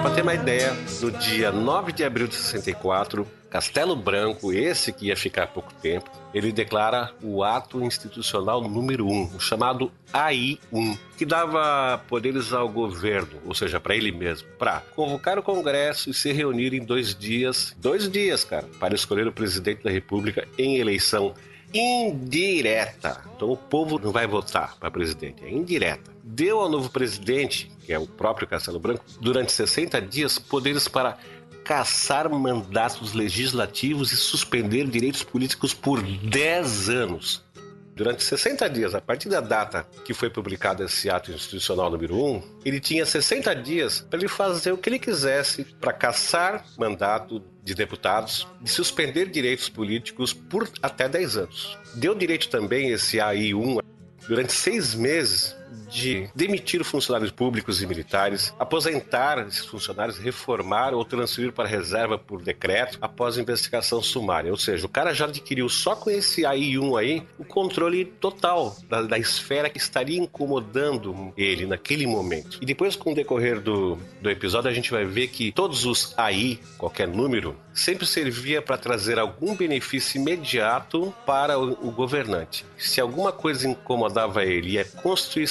Só para ter uma ideia, no dia 9 de abril de 64, Castelo Branco, esse que ia ficar pouco tempo, ele declara o ato institucional número 1, um, o chamado AI-1, que dava poderes ao governo, ou seja, para ele mesmo, para convocar o Congresso e se reunir em dois dias, dois dias, cara, para escolher o presidente da República em eleição indireta. Então o povo não vai votar para presidente, é indireta. Deu ao novo presidente, que é o próprio Castelo Branco, durante 60 dias poderes para caçar mandatos legislativos e suspender direitos políticos por 10 anos. Durante 60 dias, a partir da data que foi publicado esse ato institucional número 1, ele tinha 60 dias para ele fazer o que ele quisesse para caçar mandato de deputados, de suspender direitos políticos por até 10 anos. Deu direito também esse AI1 durante seis meses de demitir funcionários públicos e militares, aposentar esses funcionários, reformar ou transferir para reserva por decreto após investigação sumária. Ou seja, o cara já adquiriu só com esse AI1 aí o controle total da, da esfera que estaria incomodando ele naquele momento. E depois, com o decorrer do, do episódio, a gente vai ver que todos os AI, qualquer número, sempre servia para trazer algum benefício imediato para o, o governante. Se alguma coisa incomodava ele e a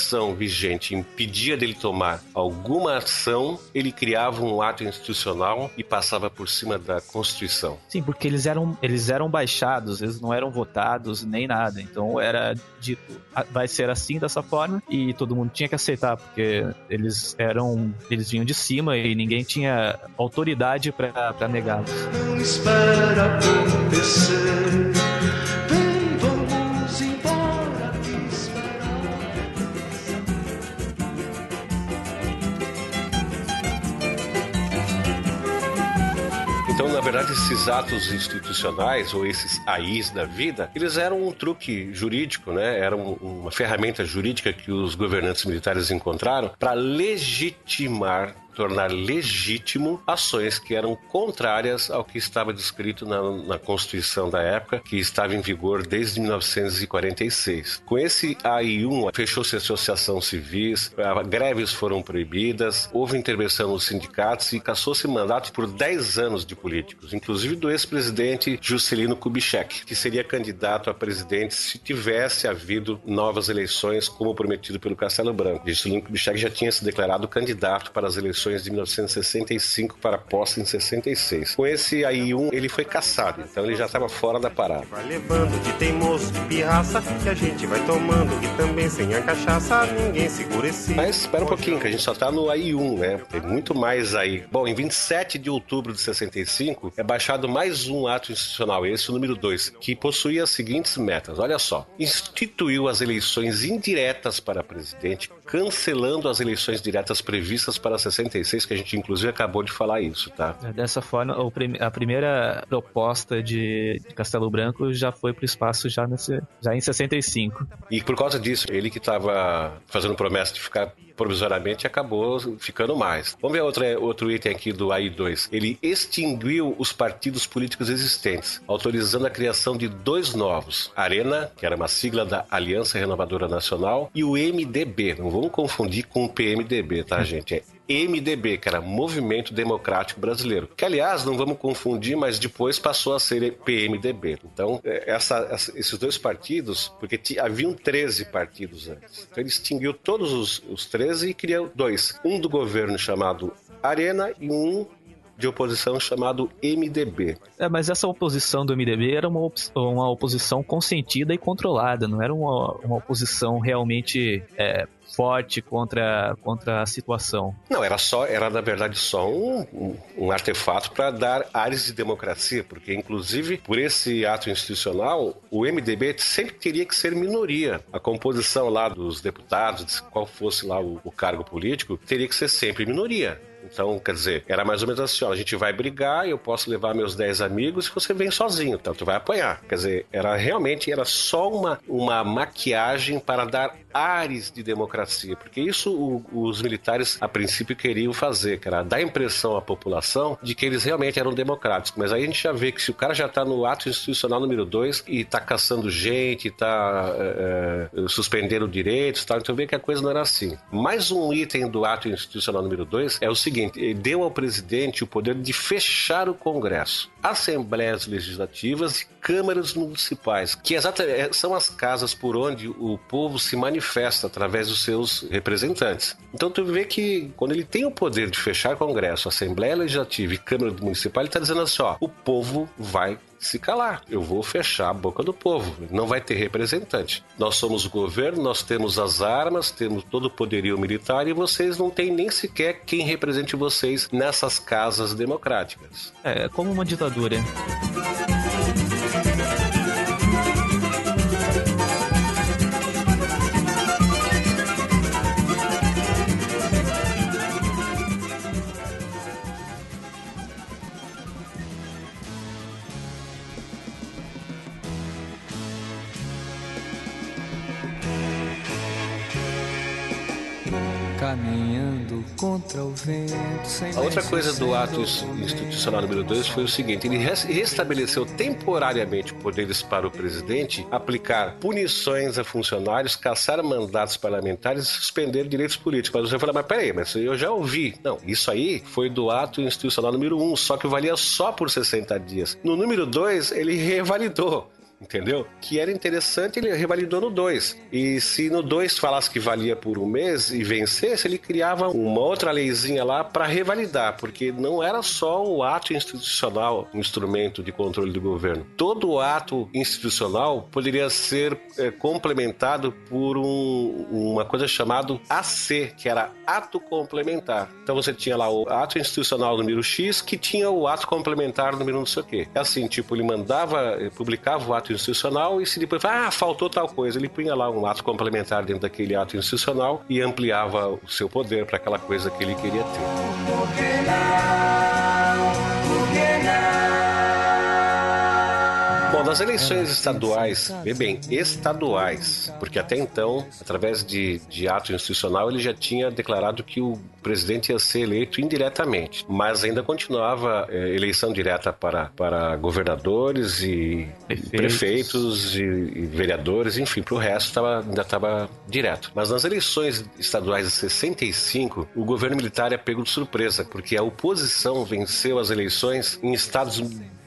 Constituição vigente impedia dele tomar alguma ação, ele criava um ato institucional e passava por cima da Constituição. Sim, porque eles eram, eles eram baixados, eles não eram votados nem nada. Então era dito, vai ser assim dessa forma e todo mundo tinha que aceitar, porque eles eram, eles vinham de cima e ninguém tinha autoridade para negá-los. Não espera acontecer. Na verdade, esses atos institucionais, ou esses AIs da vida, eles eram um truque jurídico, né? Eram uma ferramenta jurídica que os governantes militares encontraram para legitimar tornar legítimo ações que eram contrárias ao que estava descrito na, na Constituição da época, que estava em vigor desde 1946. Com esse AI1, fechou-se a associação civis, greves foram proibidas, houve intervenção nos sindicatos e caçou-se mandato por 10 anos de políticos, inclusive do ex-presidente Juscelino Kubitschek, que seria candidato a presidente se tivesse havido novas eleições, como prometido pelo Castelo Branco. Juscelino Kubitschek já tinha se declarado candidato para as eleições eleições de 1965 para posse em 66. Com esse aí um, ele foi caçado, então ele já estava fora da parada. Vai levando de teimoso, de pirraça, que a gente vai tomando, e também sem a cachaça, ninguém segura esse. Mas espera um pouquinho, que a gente só tá no AI1, né? Tem muito mais aí. Bom, em 27 de outubro de 65, é baixado mais um ato institucional, esse o número 2, que possuía as seguintes metas. Olha só. Instituiu as eleições indiretas para presidente, cancelando as eleições diretas previstas para 65 66, que a gente inclusive acabou de falar isso, tá? É, Dessa forma, o a primeira proposta de, Castelo Branco já foi pro espaço já, nesse, já em 65. E por causa disso, ele que estava fazendo promessa de ficar provisoriamente acabou ficando mais. Vamos ver outro, outro item aqui do AI2. Ele extinguiu os partidos políticos existentes, autorizando a criação de dois novos: Arena, que era uma sigla da Aliança Renovadora Nacional, e o MDB. Não vamos confundir com o PMDB, tá, <laughs> gente? É MDB, que era Movimento Democrático Brasileiro. Que, aliás, não vamos confundir, mas depois passou a ser PMDB. Então, é, essa- essa- esses dois partidos, porque ti- haviam 13 partidos antes. Então, ele extinguiu todos os, os 13 e criou dois. Um do governo chamado Arena e um de oposição chamado MDB. É, mas essa oposição do MDB era uma, op- uma oposição consentida e controlada, não era uma, uma oposição realmente é, forte contra, contra a situação. Não, era só, era na verdade só um, um, um artefato para dar ares de democracia, porque inclusive por esse ato institucional, o MDB sempre teria que ser minoria. A composição lá dos deputados, qual fosse lá o, o cargo político, teria que ser sempre minoria. Então, quer dizer, era mais ou menos assim, ó, a gente vai brigar, eu posso levar meus 10 amigos e você vem sozinho, então tu vai apanhar. Quer dizer, era realmente era só uma, uma maquiagem para dar ares de democracia, porque isso o- os militares a princípio queriam fazer, era dar impressão à população de que eles realmente eram democráticos. Mas aí a gente já vê que se o cara já está no ato institucional número 2 e está caçando gente, está suspendendo direitos, tal, então vê que a coisa não era assim. Mais um item do ato institucional número 2 é o seguinte: ele deu ao presidente o poder de fechar o Congresso, assembleias legislativas e câmaras municipais, que é- são as casas por onde o povo se manifesta através dos seus representantes. Então tu vê que quando ele tem o poder de fechar Congresso, Assembleia Legislativa e Câmara Municipal, ele está dizendo assim: ó, o povo vai se calar. Eu vou fechar a boca do povo. Não vai ter representante. Nós somos o governo, nós temos as armas, temos todo o poderio militar e vocês não têm nem sequer quem represente vocês nessas casas democráticas. É, é como uma ditadura. Caminhando contra o vento sem A outra coisa do ato institucional número 2 foi o seguinte: ele res- restabeleceu temporariamente poderes para o presidente aplicar punições a funcionários, caçar mandatos parlamentares e suspender direitos políticos. Mas você fala, mas peraí, mas eu já ouvi. Não, isso aí foi do ato institucional número 1, um, só que valia só por 60 dias. No número 2, ele revalidou. Entendeu? Que era interessante, ele revalidou no 2. E se no 2 falasse que valia por um mês e vencesse, ele criava uma outra leizinha lá para revalidar, porque não era só o ato institucional um instrumento de controle do governo. Todo ato institucional poderia ser é, complementado por um- uma coisa chamada AC, que era ato complementar. Então você tinha lá o ato institucional número X, que tinha o ato complementar número não sei o quê. É assim, tipo, ele mandava, eh, publicava o ato institucional e se depois, ah, faltou tal coisa, ele punha lá um ato complementar dentro daquele ato institucional e ampliava o seu poder para aquela coisa que ele queria ter. Bom, nas eleições estaduais, vê bem, estaduais, porque até então, através de, de ato institucional, ele já tinha declarado que o presidente ia ser eleito indiretamente, mas ainda continuava eh, eleição direta para, para governadores e Prefeitos. prefeitos e, e vereadores, enfim, para o resto tava, ainda estava direto. Mas nas eleições estaduais de 65, o governo militar é pego de surpresa, porque a oposição venceu as eleições em estados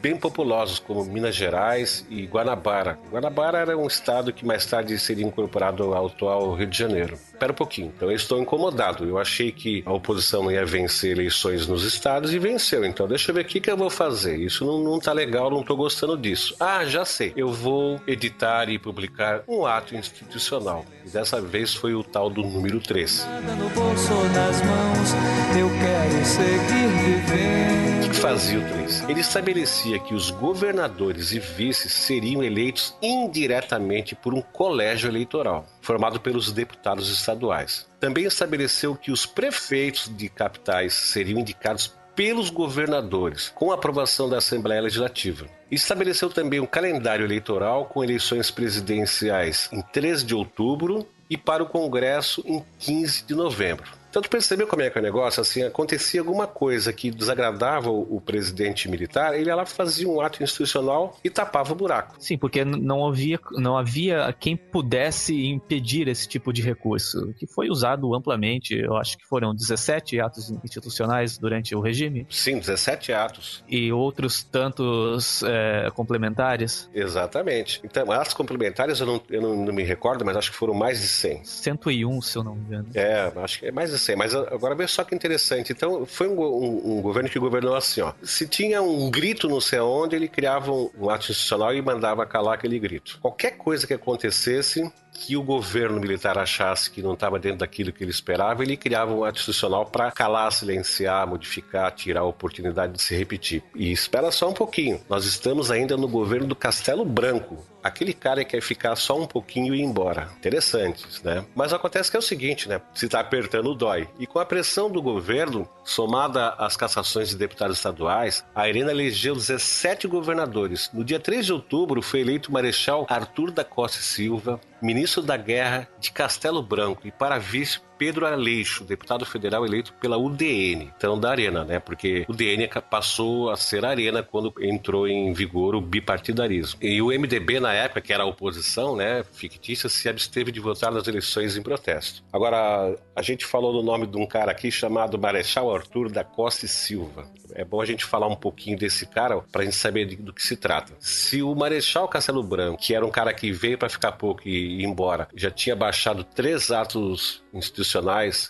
bem populosos, como Minas Gerais e Guanabara. Guanabara era um estado que mais tarde seria incorporado ao atual Rio de Janeiro. Espera um pouquinho. Então eu estou incomodado. Eu achei que a oposição ia vencer eleições nos estados e venceu. Então deixa eu ver o que, que eu vou fazer. Isso não, não tá legal, não tô gostando disso. Ah, já sei. Eu vou editar e publicar um ato institucional. E dessa vez foi o tal do número 3. Nada no bolso nas mãos, eu quero seguir vivendo. O que que fazia o 3? Ele estabelecia estabelecia que os governadores e vices seriam eleitos indiretamente por um colégio eleitoral, formado pelos deputados estaduais. Também estabeleceu que os prefeitos de capitais seriam indicados pelos governadores, com aprovação da Assembleia Legislativa. Estabeleceu também um calendário eleitoral com eleições presidenciais em 13 de outubro e para o Congresso em 15 de novembro. Então, tu percebeu como é que é o negócio? Assim, acontecia alguma coisa que desagradava o, presidente militar, ele ia lá fazia um ato institucional e tapava o buraco. Sim, porque não havia, não havia quem pudesse impedir esse tipo de recurso, que foi usado amplamente. Eu acho que foram 17 atos institucionais durante o regime. Sim, 17 atos. E outros tantos é, complementares. Exatamente. Então, atos complementares eu, não, eu não, não, me recordo, mas acho que foram mais de 100. 101, se eu não me engano. É, acho que é mais de mas agora vê só que interessante. Então, foi um, um, um, governo que governou assim, ó. Se tinha um grito não sei aonde, ele criava um, um ato institucional e mandava calar aquele grito. Qualquer coisa que acontecesse, que o governo militar achasse que não estava dentro daquilo que ele esperava, ele criava um ato institucional para calar, silenciar, modificar, tirar a oportunidade de se repetir. E espera só um pouquinho, nós estamos ainda no governo do Castelo Branco. Aquele cara quer ficar só um pouquinho e ir embora. Interessante, né? Mas acontece que é o seguinte, né? Se está apertando, dói. E com a pressão do governo, somada às cassações de deputados estaduais, a Irena elegeu 17 governadores. No dia 3 de outubro, foi eleito o Marechal Arthur da Costa Silva, ministro da Guerra de Castelo Branco e para vice Pedro Aleixo, deputado federal eleito pela UDN, então da Arena, né? Porque o UDN passou a ser Arena quando entrou em vigor o bipartidarismo. E o MDB, na época, que era a oposição, né, fictícia, se absteve de votar nas eleições em protesto. Agora, a gente falou do nome de um cara aqui chamado Marechal Arthur da Costa e Silva. É bom a gente falar um pouquinho desse cara para a gente saber do que se trata. Se o Marechal Castelo Branco, que era um cara que veio para ficar pouco e ir embora, já tinha baixado três atos institucionais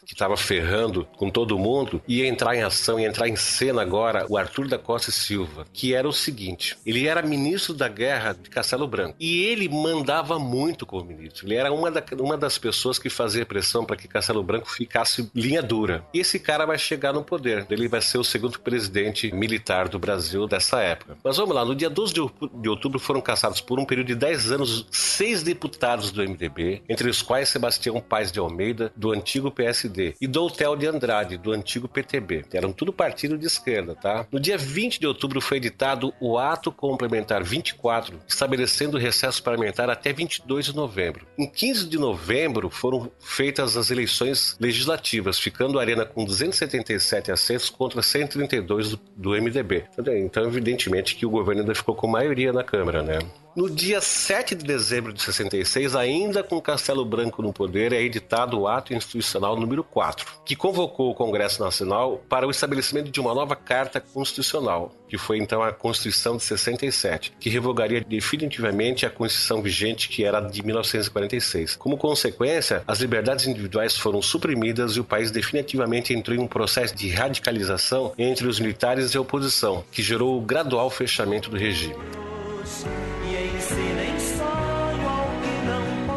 que estava ferrando com todo mundo, ia entrar em ação e entrar em cena agora o Arthur da Costa e Silva, que era o seguinte: ele era ministro da guerra de Castelo Branco e ele mandava muito como ministro. Ele era uma, da, uma das pessoas que fazia pressão para que Castelo Branco ficasse linha dura. E esse cara vai chegar no poder, ele vai ser o segundo presidente militar do Brasil dessa época. Mas vamos lá, no dia 12 de outubro foram caçados por um período de 10 anos seis deputados do MDB, entre os quais Sebastião Paz de Almeida, do antigo PSD, e Doutel de Andrade, do antigo PTB. Eram tudo partido de esquerda, tá? No dia 20 de outubro foi editado o Ato Complementar 24, estabelecendo o recesso parlamentar até 22 de novembro. Em 15 de novembro foram feitas as eleições legislativas, ficando a Arena com 277 assentos contra 132 do, do MDB. Então, evidentemente que o governo ainda ficou com maioria na Câmara, né? No dia 7 de dezembro de 66, ainda com Castelo Branco no poder, é editado o Ato Institucional número 4, que convocou o Congresso Nacional para o estabelecimento de uma nova Carta Constitucional, que foi então a Constituição de 67, que revogaria definitivamente a Constituição vigente que era de 1946. Como consequência, as liberdades individuais foram suprimidas e o país definitivamente entrou em um processo de radicalização entre os militares e a oposição, que gerou o gradual fechamento do regime.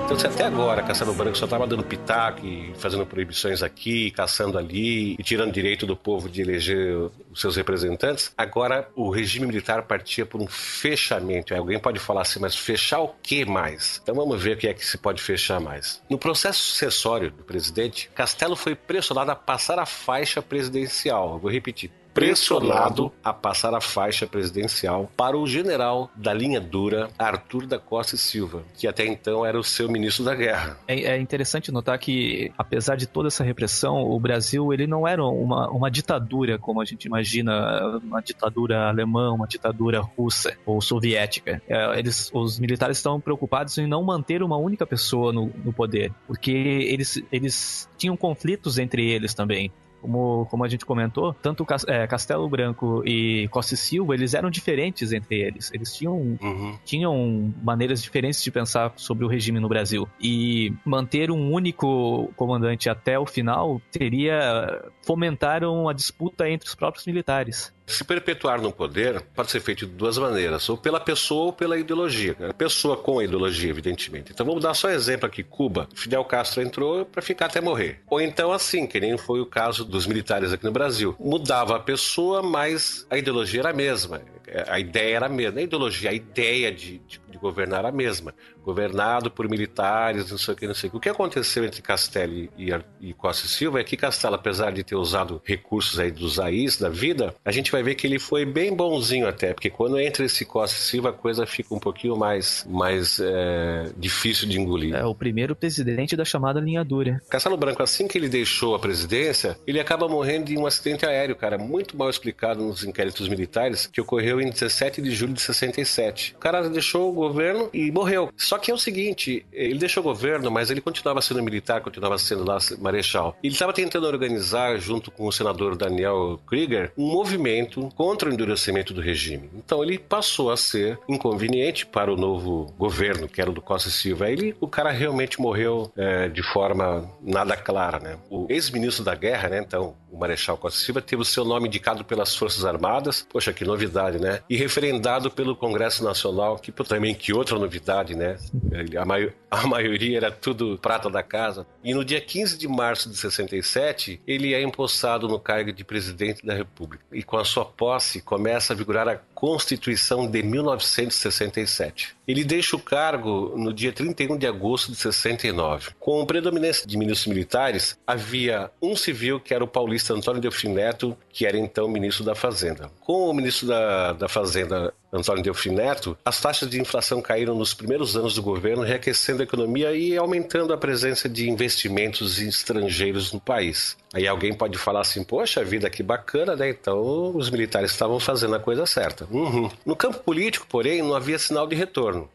Então, se até agora Castelo Branco só estava dando pitaco e fazendo proibições aqui, caçando ali e tirando direito do povo de eleger os seus representantes, agora o regime militar partia por um fechamento. Alguém pode falar assim, mas fechar o que mais? Então vamos ver o que é que se pode fechar mais. No processo sucessório do presidente, Castelo foi pressionado a passar a faixa presidencial. Vou repetir pressionado a passar a faixa presidencial para o general da linha dura, Arthur da Costa e Silva, que até então era o seu ministro da guerra. É, é interessante notar que, apesar de toda essa repressão, o Brasil ele não era uma, uma ditadura como a gente imagina, uma ditadura alemã, uma ditadura russa ou soviética. É, eles, os militares estão preocupados em não manter uma única pessoa no, no poder, porque eles, eles tinham conflitos entre eles também como, como a gente comentou, tanto é, Castelo Branco e Costa e Silva, eles eram diferentes entre eles. Eles tinham, uhum. tinham maneiras diferentes de pensar sobre o regime no Brasil. E manter um único comandante até o final teria fomentar uma disputa entre os próprios militares. Se perpetuar no poder pode ser feito de duas maneiras, ou pela pessoa ou pela ideologia. A pessoa com a ideologia, evidentemente. Então vamos dar só exemplo aqui: Cuba. Fidel Castro entrou para ficar até morrer. Ou então assim, que nem foi o caso dos militares aqui no Brasil. Mudava a pessoa, mas a ideologia era a mesma. A ideia era a mesma. A ideologia, a ideia de, de, de governar era a mesma governado por militares, não sei o que, não sei o que. O que aconteceu entre Castelli e, e Costa e Silva é que Castelo, apesar de ter usado recursos aí dos AIs da vida, a gente vai ver que ele foi bem bonzinho até, porque quando entra esse Costa Silva a coisa fica um pouquinho mais, mais é, difícil de engolir. É o primeiro presidente da chamada linha dura. Castelo Branco, assim que ele deixou a presidência, ele acaba morrendo de um acidente aéreo, cara, muito mal explicado nos inquéritos militares, que ocorreu em 17 de julho de 67. O cara deixou o governo e morreu. Só só que é o seguinte, ele deixou o governo, mas ele continuava sendo militar, continuava sendo lá marechal. Ele estava tentando organizar, junto com o senador Daniel Krieger, um movimento contra o endurecimento do regime. Então ele passou a ser inconveniente para o novo governo, que era o do Costa Silva. Aí o cara realmente morreu é, de forma nada clara, né? O ex-ministro da guerra, né, então, o Marechal Costa Silva, teve o seu nome indicado pelas Forças Armadas, poxa, que novidade, né? E referendado pelo Congresso Nacional, que também que outra novidade, né? A, mai a maioria era tudo prata da casa. E no dia 15 de março de 67, ele é empossado no cargo de presidente da República. E com a sua posse começa a vigorar a Constituição de 1967. Ele deixa o cargo no dia 31 de agosto de 69. Com predominância de ministros militares, havia um civil que era o paulista Antônio Delfim Neto, que era então ministro da Fazenda. Com o ministro da, da Fazenda, Antônio Delfim Neto, as taxas de inflação caíram nos primeiros anos do governo, reaquecendo a economia e aumentando a presença de investimentos estrangeiros no país. Aí alguém pode falar assim, poxa vida, que bacana, né? Então os militares estavam fazendo a coisa certa. Uhum. No campo político, porém, não havia sinal de retorno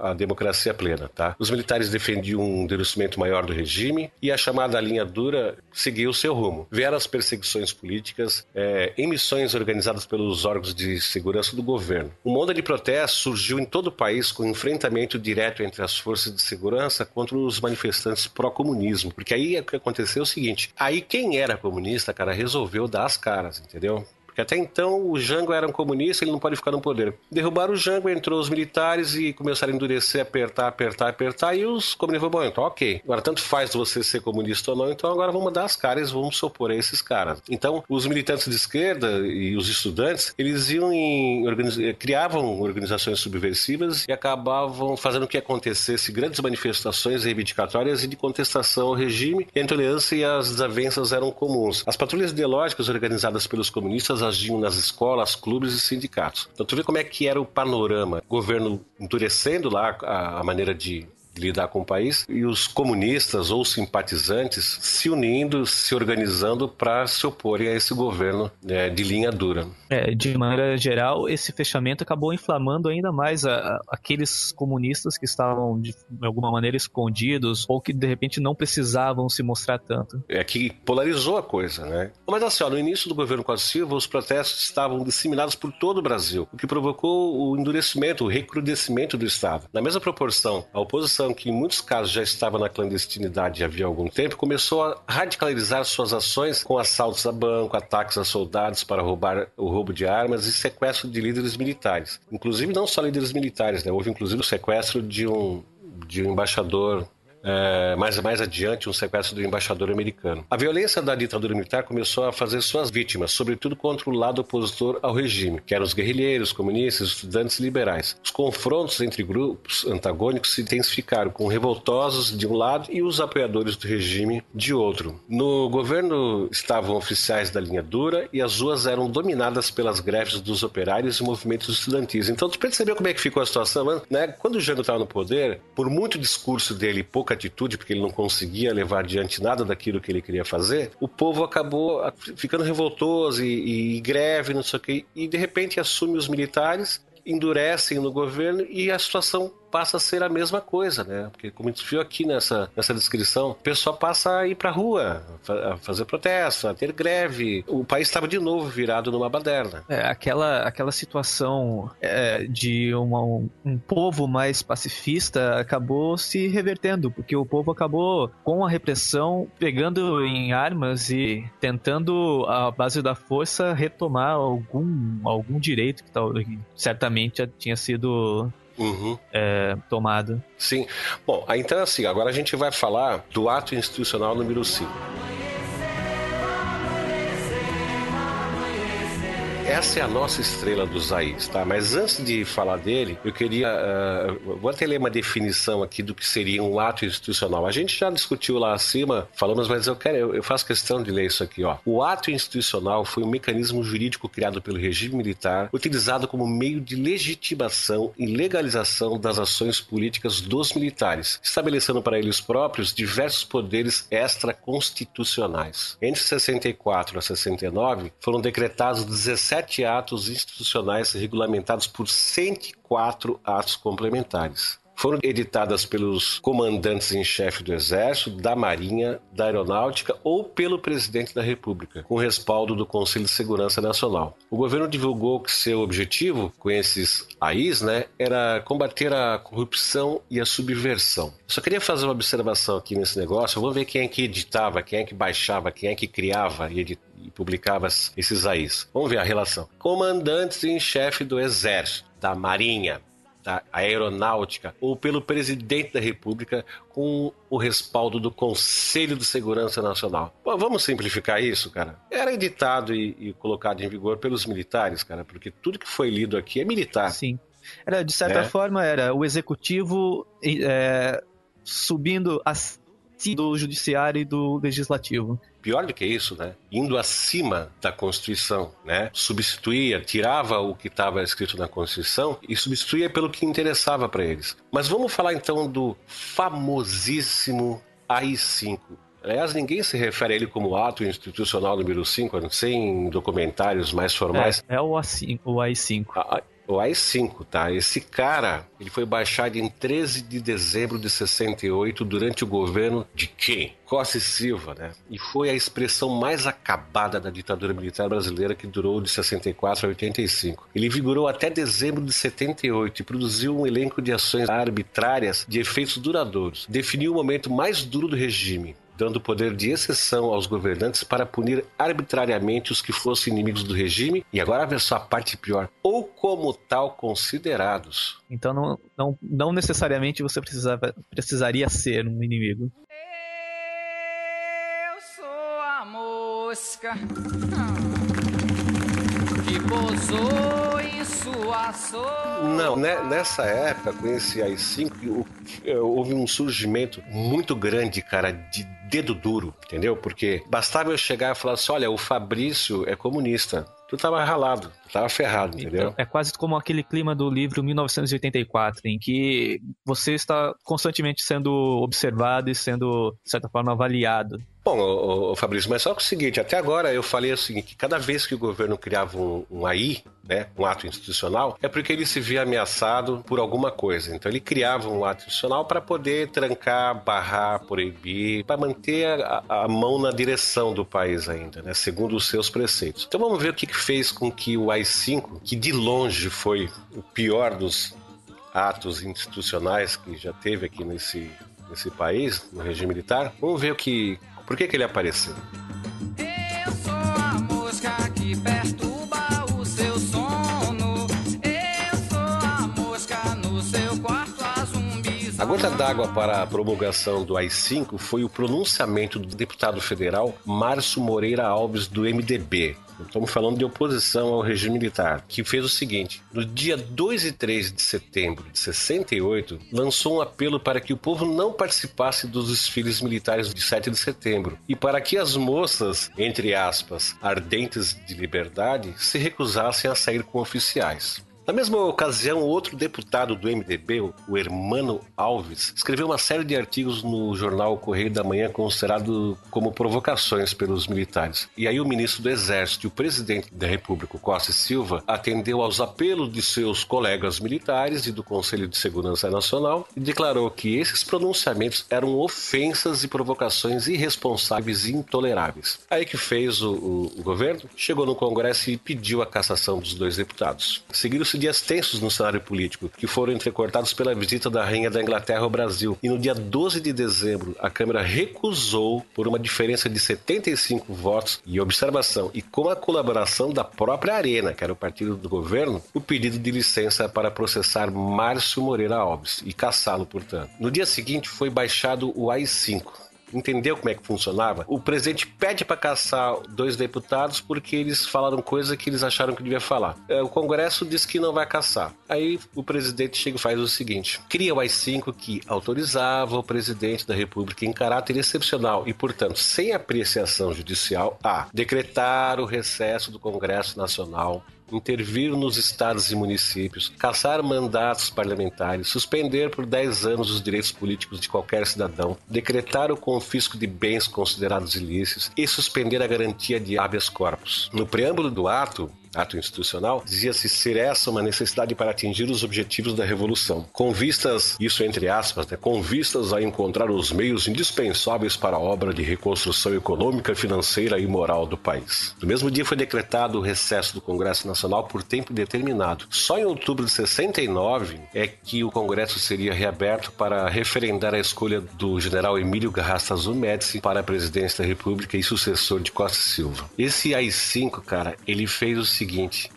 a, democracia plena, tá? Os militares defendiam um endurecimento maior do regime e a chamada linha dura seguiu o seu rumo. Vieram as perseguições políticas é, em missões organizadas pelos órgãos de segurança do governo. Uma onda de protestos surgiu em todo o país com enfrentamento direto entre as forças de segurança contra os manifestantes pró-comunismo. Porque aí o que aconteceu é o seguinte: aí quem era comunista, cara, resolveu dar as caras, entendeu? Porque até então o Jango era um comunista, ele não pode ficar no poder. Derrubaram o Jango, entrou os militares e começaram a endurecer, apertar, apertar, apertar. E os comunistas falaram: bom, então ok. Agora tanto faz você ser comunista ou não, então agora vamos dar as caras e vamos se opor a esses caras. Então os militantes de esquerda e os estudantes, eles iam em. Organiz... criavam organizações subversivas e acabavam fazendo que acontecesse grandes manifestações reivindicatórias e de contestação ao regime. E a intolerância e as desavenças eram comuns. As patrulhas ideológicas organizadas pelos comunistas agiam nas escolas, clubes e sindicatos. Então tu vê como é que era o panorama. Governo endurecendo lá a maneira de lidar com o país e os comunistas ou simpatizantes se unindo, se organizando para se oporem a esse governo né, de linha dura. É, de maneira geral, esse fechamento acabou inflamando ainda mais a, a, aqueles comunistas que estavam de, de, alguma maneira escondidos ou que de repente não precisavam se mostrar tanto. É que polarizou a coisa, né? Mas assim, ó, no início do governo Costa Silva, os protestos estavam disseminados por todo o Brasil, o que provocou o endurecimento, o recrudescimento do Estado. Na mesma proporção, a oposição que em muitos casos já estava na clandestinidade havia algum tempo, começou a radicalizar suas ações com assaltos a banco, ataques a soldados para roubar o roubo de armas e sequestro de líderes militares. Inclusive não só líderes militares, né? houve inclusive o sequestro de um de um embaixador é, mais, mais adiante um sequestro do embaixador americano. A violência da ditadura militar começou a fazer suas vítimas, sobretudo contra o lado opositor ao regime, que eram os guerrilheiros, comunistas, estudantes liberais. Os confrontos entre grupos antagônicos se intensificaram, com revoltosos de um lado e os apoiadores do regime de outro. No governo estavam oficiais da linha dura e as ruas eram dominadas pelas greves dos operários e movimentos estudantis. Então, tu percebeu como é que ficou a situação? Né? Quando o Jango estava no poder, por muito discurso dele pouca atitude, porque ele não conseguia levar adiante nada daquilo que ele queria fazer, o povo acabou ficando revoltoso e, e greve, não sei o quê, e de repente assume os militares endurecem no governo e a situação passa a ser a mesma coisa, né? Porque como a gente viu aqui nessa, nessa descrição, o pessoal passa a ir pra rua, a fazer protesto, a ter greve. O país estava de novo virado numa baderna. É, aquela, aquela situação é, de uma, um, um povo mais pacifista acabou se revertendo, porque o povo acabou com a repressão pegando em armas e tentando, à base da força, retomar algum, algum direito que, tal, certamente já tinha sido uhum. é, tomado. Sim. Bom, então assim, agora a gente vai falar do ato institucional número 5. Essa é a nossa estrela dos AIs, tá? Mas antes de falar dele, eu queria. Uh, vou até ler uma definição aqui do que seria um ato institucional. A gente já discutiu lá acima, falamos, mas eu quero, eu, eu faço questão de ler isso aqui, ó. O ato institucional foi um mecanismo jurídico criado pelo regime militar, utilizado como meio de legitimação e legalização das ações políticas dos militares, estabelecendo para eles próprios diversos poderes extraconstitucionais. Entre 64 a 69, foram decretados 17 atos institucionais regulamentados por 104 atos complementares foram editadas pelos comandantes em chefe do Exército, da Marinha, da Aeronáutica ou pelo presidente da República, com respaldo do Conselho de Segurança Nacional. O governo divulgou que seu objetivo com esses AIs né, era combater a corrupção e a subversão. Só queria fazer uma observação aqui nesse negócio. Vamos ver quem é que editava, quem é que baixava, quem é que criava e editava e publicava esses AIs. Vamos ver a relação. Comandantes em chefe do Exército, da Marinha, da aeronáutica ou pelo presidente da República com o respaldo do Conselho de Segurança Nacional. Bom, vamos simplificar isso, cara. Era editado e, e, colocado em vigor pelos militares, cara, porque tudo que foi lido aqui é militar. Sim. Era, de certa é. forma, era o executivo é, subindo acima do judiciário e do legislativo pior do que isso, né? Indo acima da Constituição, né? Substituía, tirava o que estava escrito na Constituição e substituía pelo que interessava para eles. Mas vamos falar então do famosíssimo AI-5. Aliás, ninguém se refere a ele como ato institucional número 5, sem documentários mais formais. É, é o AI-5. O AI-5 o AI-5, tá? Esse cara, ele foi baixado em 13 de dezembro de 68 durante o governo de quem? Costa e Silva, né? E foi a expressão mais acabada da ditadura militar brasileira que durou de 64 a 85. Ele vigorou até dezembro de 78 e produziu um elenco de ações arbitrárias de efeitos duradouros. Definiu o momento mais duro do regime, dando poder de exceção aos governantes para punir arbitrariamente os que fossem inimigos do regime, e agora vê só a parte pior, ou como tal considerados. Então não, não, não necessariamente você precisava, precisaria ser um inimigo. Eu sou a mosca que pousou em sua sombra. Não, né, nessa época, com esse AI-5, houve um surgimento muito grande, cara, de dedo duro, entendeu? Porque bastava eu chegar e falar assim: olha, o Fabrício é comunista. Tu tava ralado, tu tava ferrado, entendeu? Então, é quase como aquele clima do livro 1984, em que você está constantemente sendo observado e sendo, de certa forma, avaliado. Bom, ô, Fabrício, mas só que o seguinte, até agora eu falei o seguinte, que cada vez que o governo criava um, um AI, né, um ato institucional, é porque ele se via ameaçado por alguma coisa. Então ele criava um ato institucional para poder trancar, barrar, proibir, para manter a, a, mão na direção do país ainda, né, segundo os seus preceitos. Então vamos ver o que, que fez com que o AI-5, que de longe foi o pior dos atos institucionais que já teve aqui nesse, nesse país, no regime militar, vamos ver o que por que, que ele apareceu? Eu sou a mosca que perturba o seu sono. Eu sou a mosca no seu quarto, a zumbis. A gota d'água para a promulgação do AI-5 foi o pronunciamento do deputado federal Márcio Moreira Alves, do MDB, Estamos falando de oposição ao regime militar, que fez o seguinte: no dia 2 e 3 de setembro de 68, lançou um apelo para que o povo não participasse dos desfiles militares de 7 de setembro e para que as moças, entre aspas, ardentes de liberdade, se recusassem a sair com oficiais. Na mesma ocasião, outro deputado do MDB, o Hermano Alves, escreveu uma série de artigos no jornal Correio da Manhã considerado como provocações pelos militares. E aí o ministro do Exército e o presidente da República, Costa Silva, atendeu aos apelos de seus colegas militares e do Conselho de Segurança Nacional e declarou que esses pronunciamentos eram ofensas e provocações irresponsáveis e intoleráveis. Aí que fez o, o, o governo? Chegou no Congresso e pediu a cassação dos dois deputados. Seguiram se dias tensos no cenário político, que foram entrecortados pela visita da Rainha da Inglaterra ao Brasil. E no dia 12 de dezembro, a Câmara recusou, por uma diferença de 75 votos e observação, e com a colaboração da própria Arena, que era o partido do governo, o pedido de licença para processar Márcio Moreira Alves e caçá-lo, portanto. No dia seguinte, foi baixado o AI-5 entendeu como é que funcionava? O presidente pede para caçar dois deputados porque eles falaram coisa que eles acharam que devia falar. É, o Congresso diz que não vai caçar. Aí o presidente chega e faz o seguinte: cria o AI-5 que autorizava o presidente da República em caráter excepcional e, portanto, sem apreciação judicial, a decretar o recesso do Congresso Nacional intervir nos estados e municípios, caçar mandatos parlamentares, suspender por 10 anos os direitos políticos de qualquer cidadão, decretar o confisco de bens considerados ilícitos e suspender a garantia de habeas corpus. No preâmbulo do ato, ato institucional, dizia-se ser essa uma necessidade para atingir os objetivos da revolução, com vistas, isso entre aspas, né, com vistas a encontrar os meios indispensáveis para a obra de reconstrução econômica, financeira e moral do país. No mesmo dia foi decretado o recesso do Congresso Nacional por tempo determinado. Só em outubro de 69 é que o Congresso seria reaberto para referendar a escolha do general Emílio Garrastazu Médici para a presidência da República e sucessor de Costa Silva. Esse AI-5, cara, ele fez o seguinte: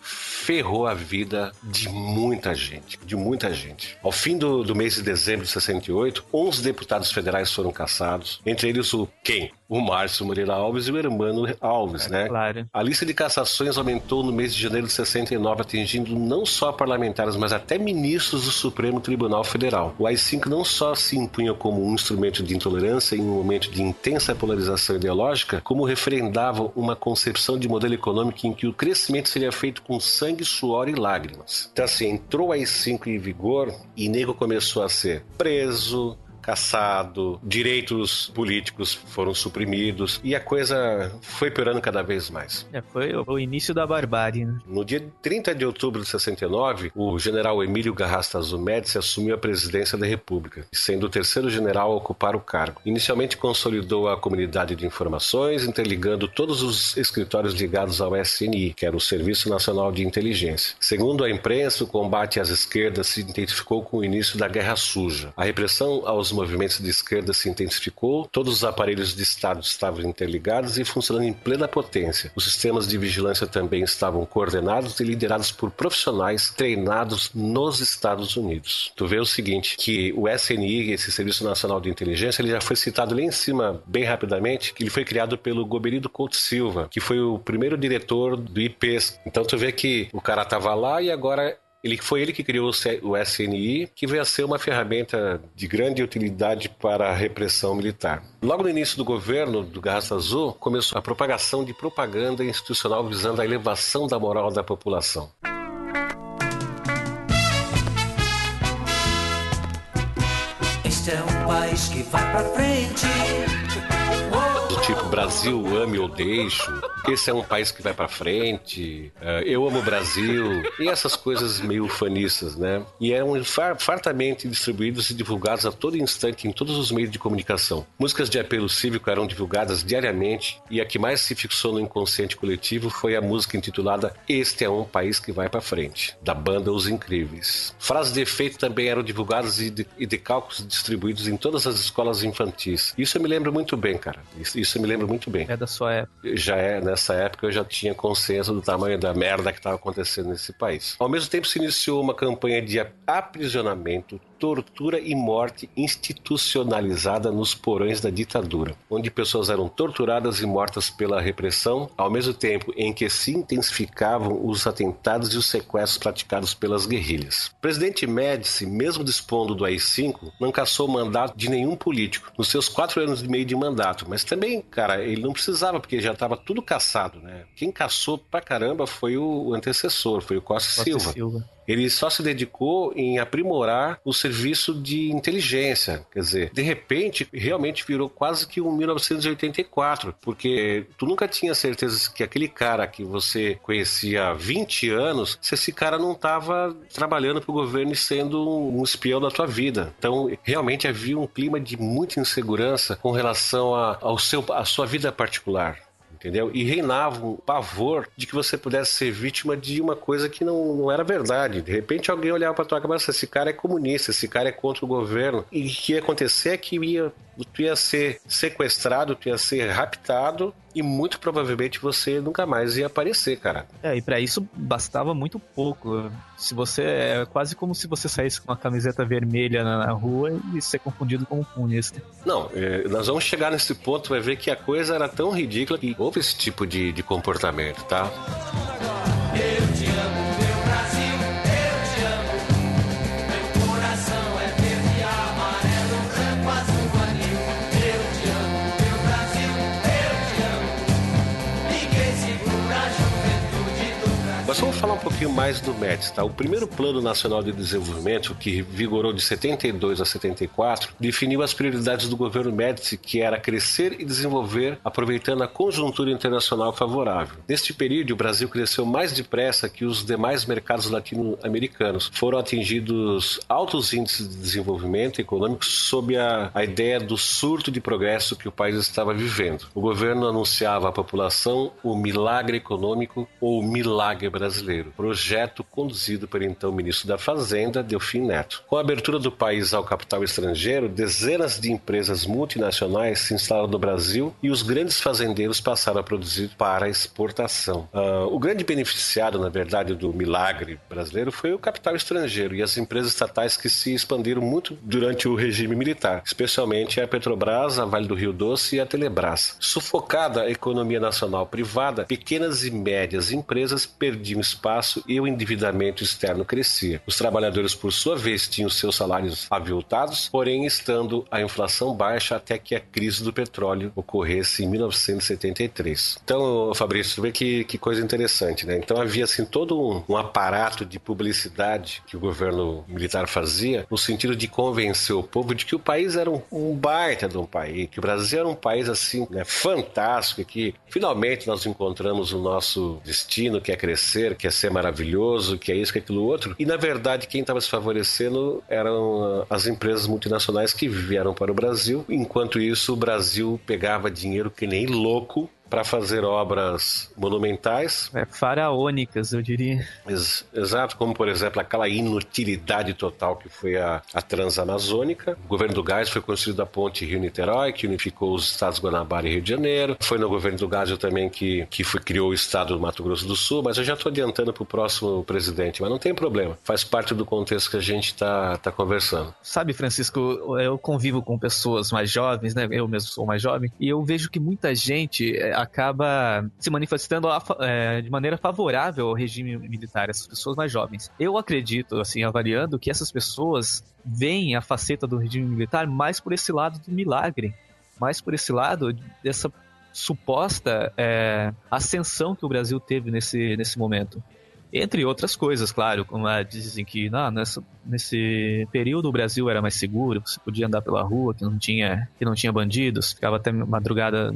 ferrou a vida de muita gente, de muita gente. Ao fim do, do mês de dezembro de 68, 11 deputados federais foram caçados, entre eles o quem? O Márcio Moreira Alves e o Hermano Alves, É, né? claro. A lista de cassações aumentou no mês de janeiro de 69, atingindo não só parlamentares, mas até ministros do Supremo Tribunal Federal. O AI-5 não só se impunha como um instrumento de intolerância em um momento de intensa polarização ideológica, como referendava uma concepção de modelo econômico em que o crescimento seria feito com sangue, suor e lágrimas. Então, assim, entrou o AI-5 em vigor e nego começou a ser preso, caçado, direitos políticos foram suprimidos e a coisa foi piorando cada vez mais. É, foi o, início da barbárie, né? No dia 30 de outubro de 69, o general Emílio Garrastazu Médici assumiu a presidência da República, sendo o terceiro general a ocupar o cargo. Inicialmente consolidou a comunidade de informações, interligando todos os escritórios ligados ao SNI, que era o Serviço Nacional de Inteligência. Segundo a imprensa, o combate às esquerdas se intensificou com o início da Guerra Suja. A repressão aos movimentos de esquerda se intensificou, todos os aparelhos de Estado estavam interligados e funcionando em plena potência. Os sistemas de vigilância também estavam coordenados e liderados por profissionais treinados nos Estados Unidos. Tu vê o seguinte, que o SNI, esse Serviço Nacional de Inteligência, ele já foi citado lá em cima, bem rapidamente, que ele foi criado pelo Goberido Couto Silva, que foi o primeiro diretor do IPES. Então tu vê que o cara estava lá e agora ele foi ele que criou o SNI, que veio a ser uma ferramenta de grande utilidade para a repressão militar. Logo no início do governo do Garraça Azul, começou a propagação de propaganda institucional visando a elevação da moral da população. Este é um país que vai pra frente. Brasil ame ou deixo, esse é um país que vai para frente, uh, eu amo o Brasil, e essas coisas meio fanistas, né? E eram far, fartamente distribuídos e divulgados a todo instante em todos os meios de comunicação. Músicas de apelo cívico eram divulgadas diariamente, e a que mais se fixou no inconsciente coletivo foi a música intitulada Este é um país que vai para frente, da banda Os Incríveis. Frases de efeito também eram divulgadas e, de, e distribuídos em todas as escolas infantis. Isso eu me lembro muito bem, cara. Isso, isso eu me lembro muito bem. É da sua época. Já é, nessa época eu já tinha consciência do tamanho da merda que estava acontecendo nesse país. Ao mesmo tempo se iniciou uma campanha de aprisionamento, tortura e morte institucionalizada nos porões da ditadura, onde pessoas eram torturadas e mortas pela repressão, ao mesmo tempo em que se intensificavam os atentados e os sequestros praticados pelas guerrilhas. O presidente Médici, mesmo dispondo do AI-5, não caçou mandato de nenhum político nos seus quatro anos e meio de mandato, mas também, cara, ele não precisava porque já estava tudo caçado, né? Quem caçou pra caramba foi o antecessor, foi o Costa, Costa Silva. Silva. Ele só se dedicou em aprimorar o serviço de inteligência. Quer dizer, de repente, realmente virou quase que um 1984, porque tu nunca tinha certeza que aquele cara que você conhecia há 20 anos, se esse cara não estava trabalhando para o governo e sendo um espião da tua vida. Então, realmente havia um clima de muita insegurança com relação a, ao seu, à sua vida particular entendeu? E reinava um pavor de que você pudesse ser vítima de uma coisa que não, não era verdade. De repente alguém olhava para tua cabeça, esse cara é comunista, esse cara é contra o governo. E o que ia acontecer é que ia, tu ia ser sequestrado, tu ia ser raptado e muito provavelmente você nunca mais ia aparecer, cara. É, e pra isso bastava muito pouco. Se você. É quase como se você saísse com uma camiseta vermelha na, rua e ser confundido com um comunista. Não, é, nós vamos chegar nesse ponto, vai ver que a coisa era tão ridícula que houve esse tipo de, de comportamento, tá? Mas vamos falar um pouquinho mais do MEDS, tá? O primeiro Plano Nacional de Desenvolvimento, que vigorou de 72 a 74, definiu as prioridades do governo Médici, que era crescer e desenvolver, aproveitando a conjuntura internacional favorável. Neste período, o Brasil cresceu mais depressa que os demais mercados latino-americanos. Foram atingidos altos índices de desenvolvimento econômico sob a, a ideia do surto de progresso que o país estava vivendo. O governo anunciava à população o milagre econômico ou milagre brasileiro, projeto conduzido pelo então ministro da Fazenda, Delfim Neto. Com a abertura do país ao capital estrangeiro, dezenas de empresas multinacionais se instalaram no Brasil e os grandes fazendeiros passaram a produzir para exportação. Ah, o grande beneficiário, na verdade, do milagre brasileiro foi o capital estrangeiro e as empresas estatais que se expandiram muito durante o regime militar, especialmente a Petrobras, a Vale do Rio Doce e a Telebrás. Sufocada a economia nacional privada, pequenas e médias empresas perdiam espaço e o endividamento externo crescia. Os trabalhadores, por sua vez, tinham seus salários aviltados, porém estando a inflação baixa até que a crise do petróleo ocorresse em 1973. Então, Fabrício, tu vê que, que coisa interessante, né? Então havia assim todo um, um aparato de publicidade que o governo militar fazia no sentido de convencer o povo de que o país era um, um baita de um país, que o Brasil era um país assim, né, fantástico, que finalmente nós encontramos o nosso destino, que é crescer, que é ser maravilhoso, que é isso, que é aquilo outro. E na verdade, quem estava se favorecendo eram ah, as empresas multinacionais que vieram para o Brasil. Enquanto isso, o Brasil pegava dinheiro que nem louco para fazer obras monumentais. É, faraônicas, eu diria. Ex- exato, como por exemplo aquela inutilidade total que foi a, a Transamazônica. O governo do Gás foi construído a ponte Rio-Niterói, que unificou os estados Guanabara e Rio de Janeiro. Foi no governo do Gás também que, que foi, criou o estado do Mato Grosso do Sul, mas eu já estou adiantando para o próximo presidente, mas não tem problema. Faz parte do contexto que a gente está tá conversando. Sabe, Francisco, eu convivo com pessoas mais jovens, né? Eu mesmo sou mais jovem, e eu vejo que muita gente acaba se manifestando a é, de maneira favorável ao regime militar, essas pessoas mais jovens. Eu acredito, assim, avaliando que essas pessoas veem a faceta do regime militar mais por esse lado do milagre, mais por esse lado dessa suposta é, ascensão que o Brasil teve nesse, nesse momento. Entre outras coisas, claro, como ah, dizem que não, nessa, nesse período o Brasil era mais seguro, você podia andar pela rua, que não tinha, que não tinha bandidos, ficava até madrugada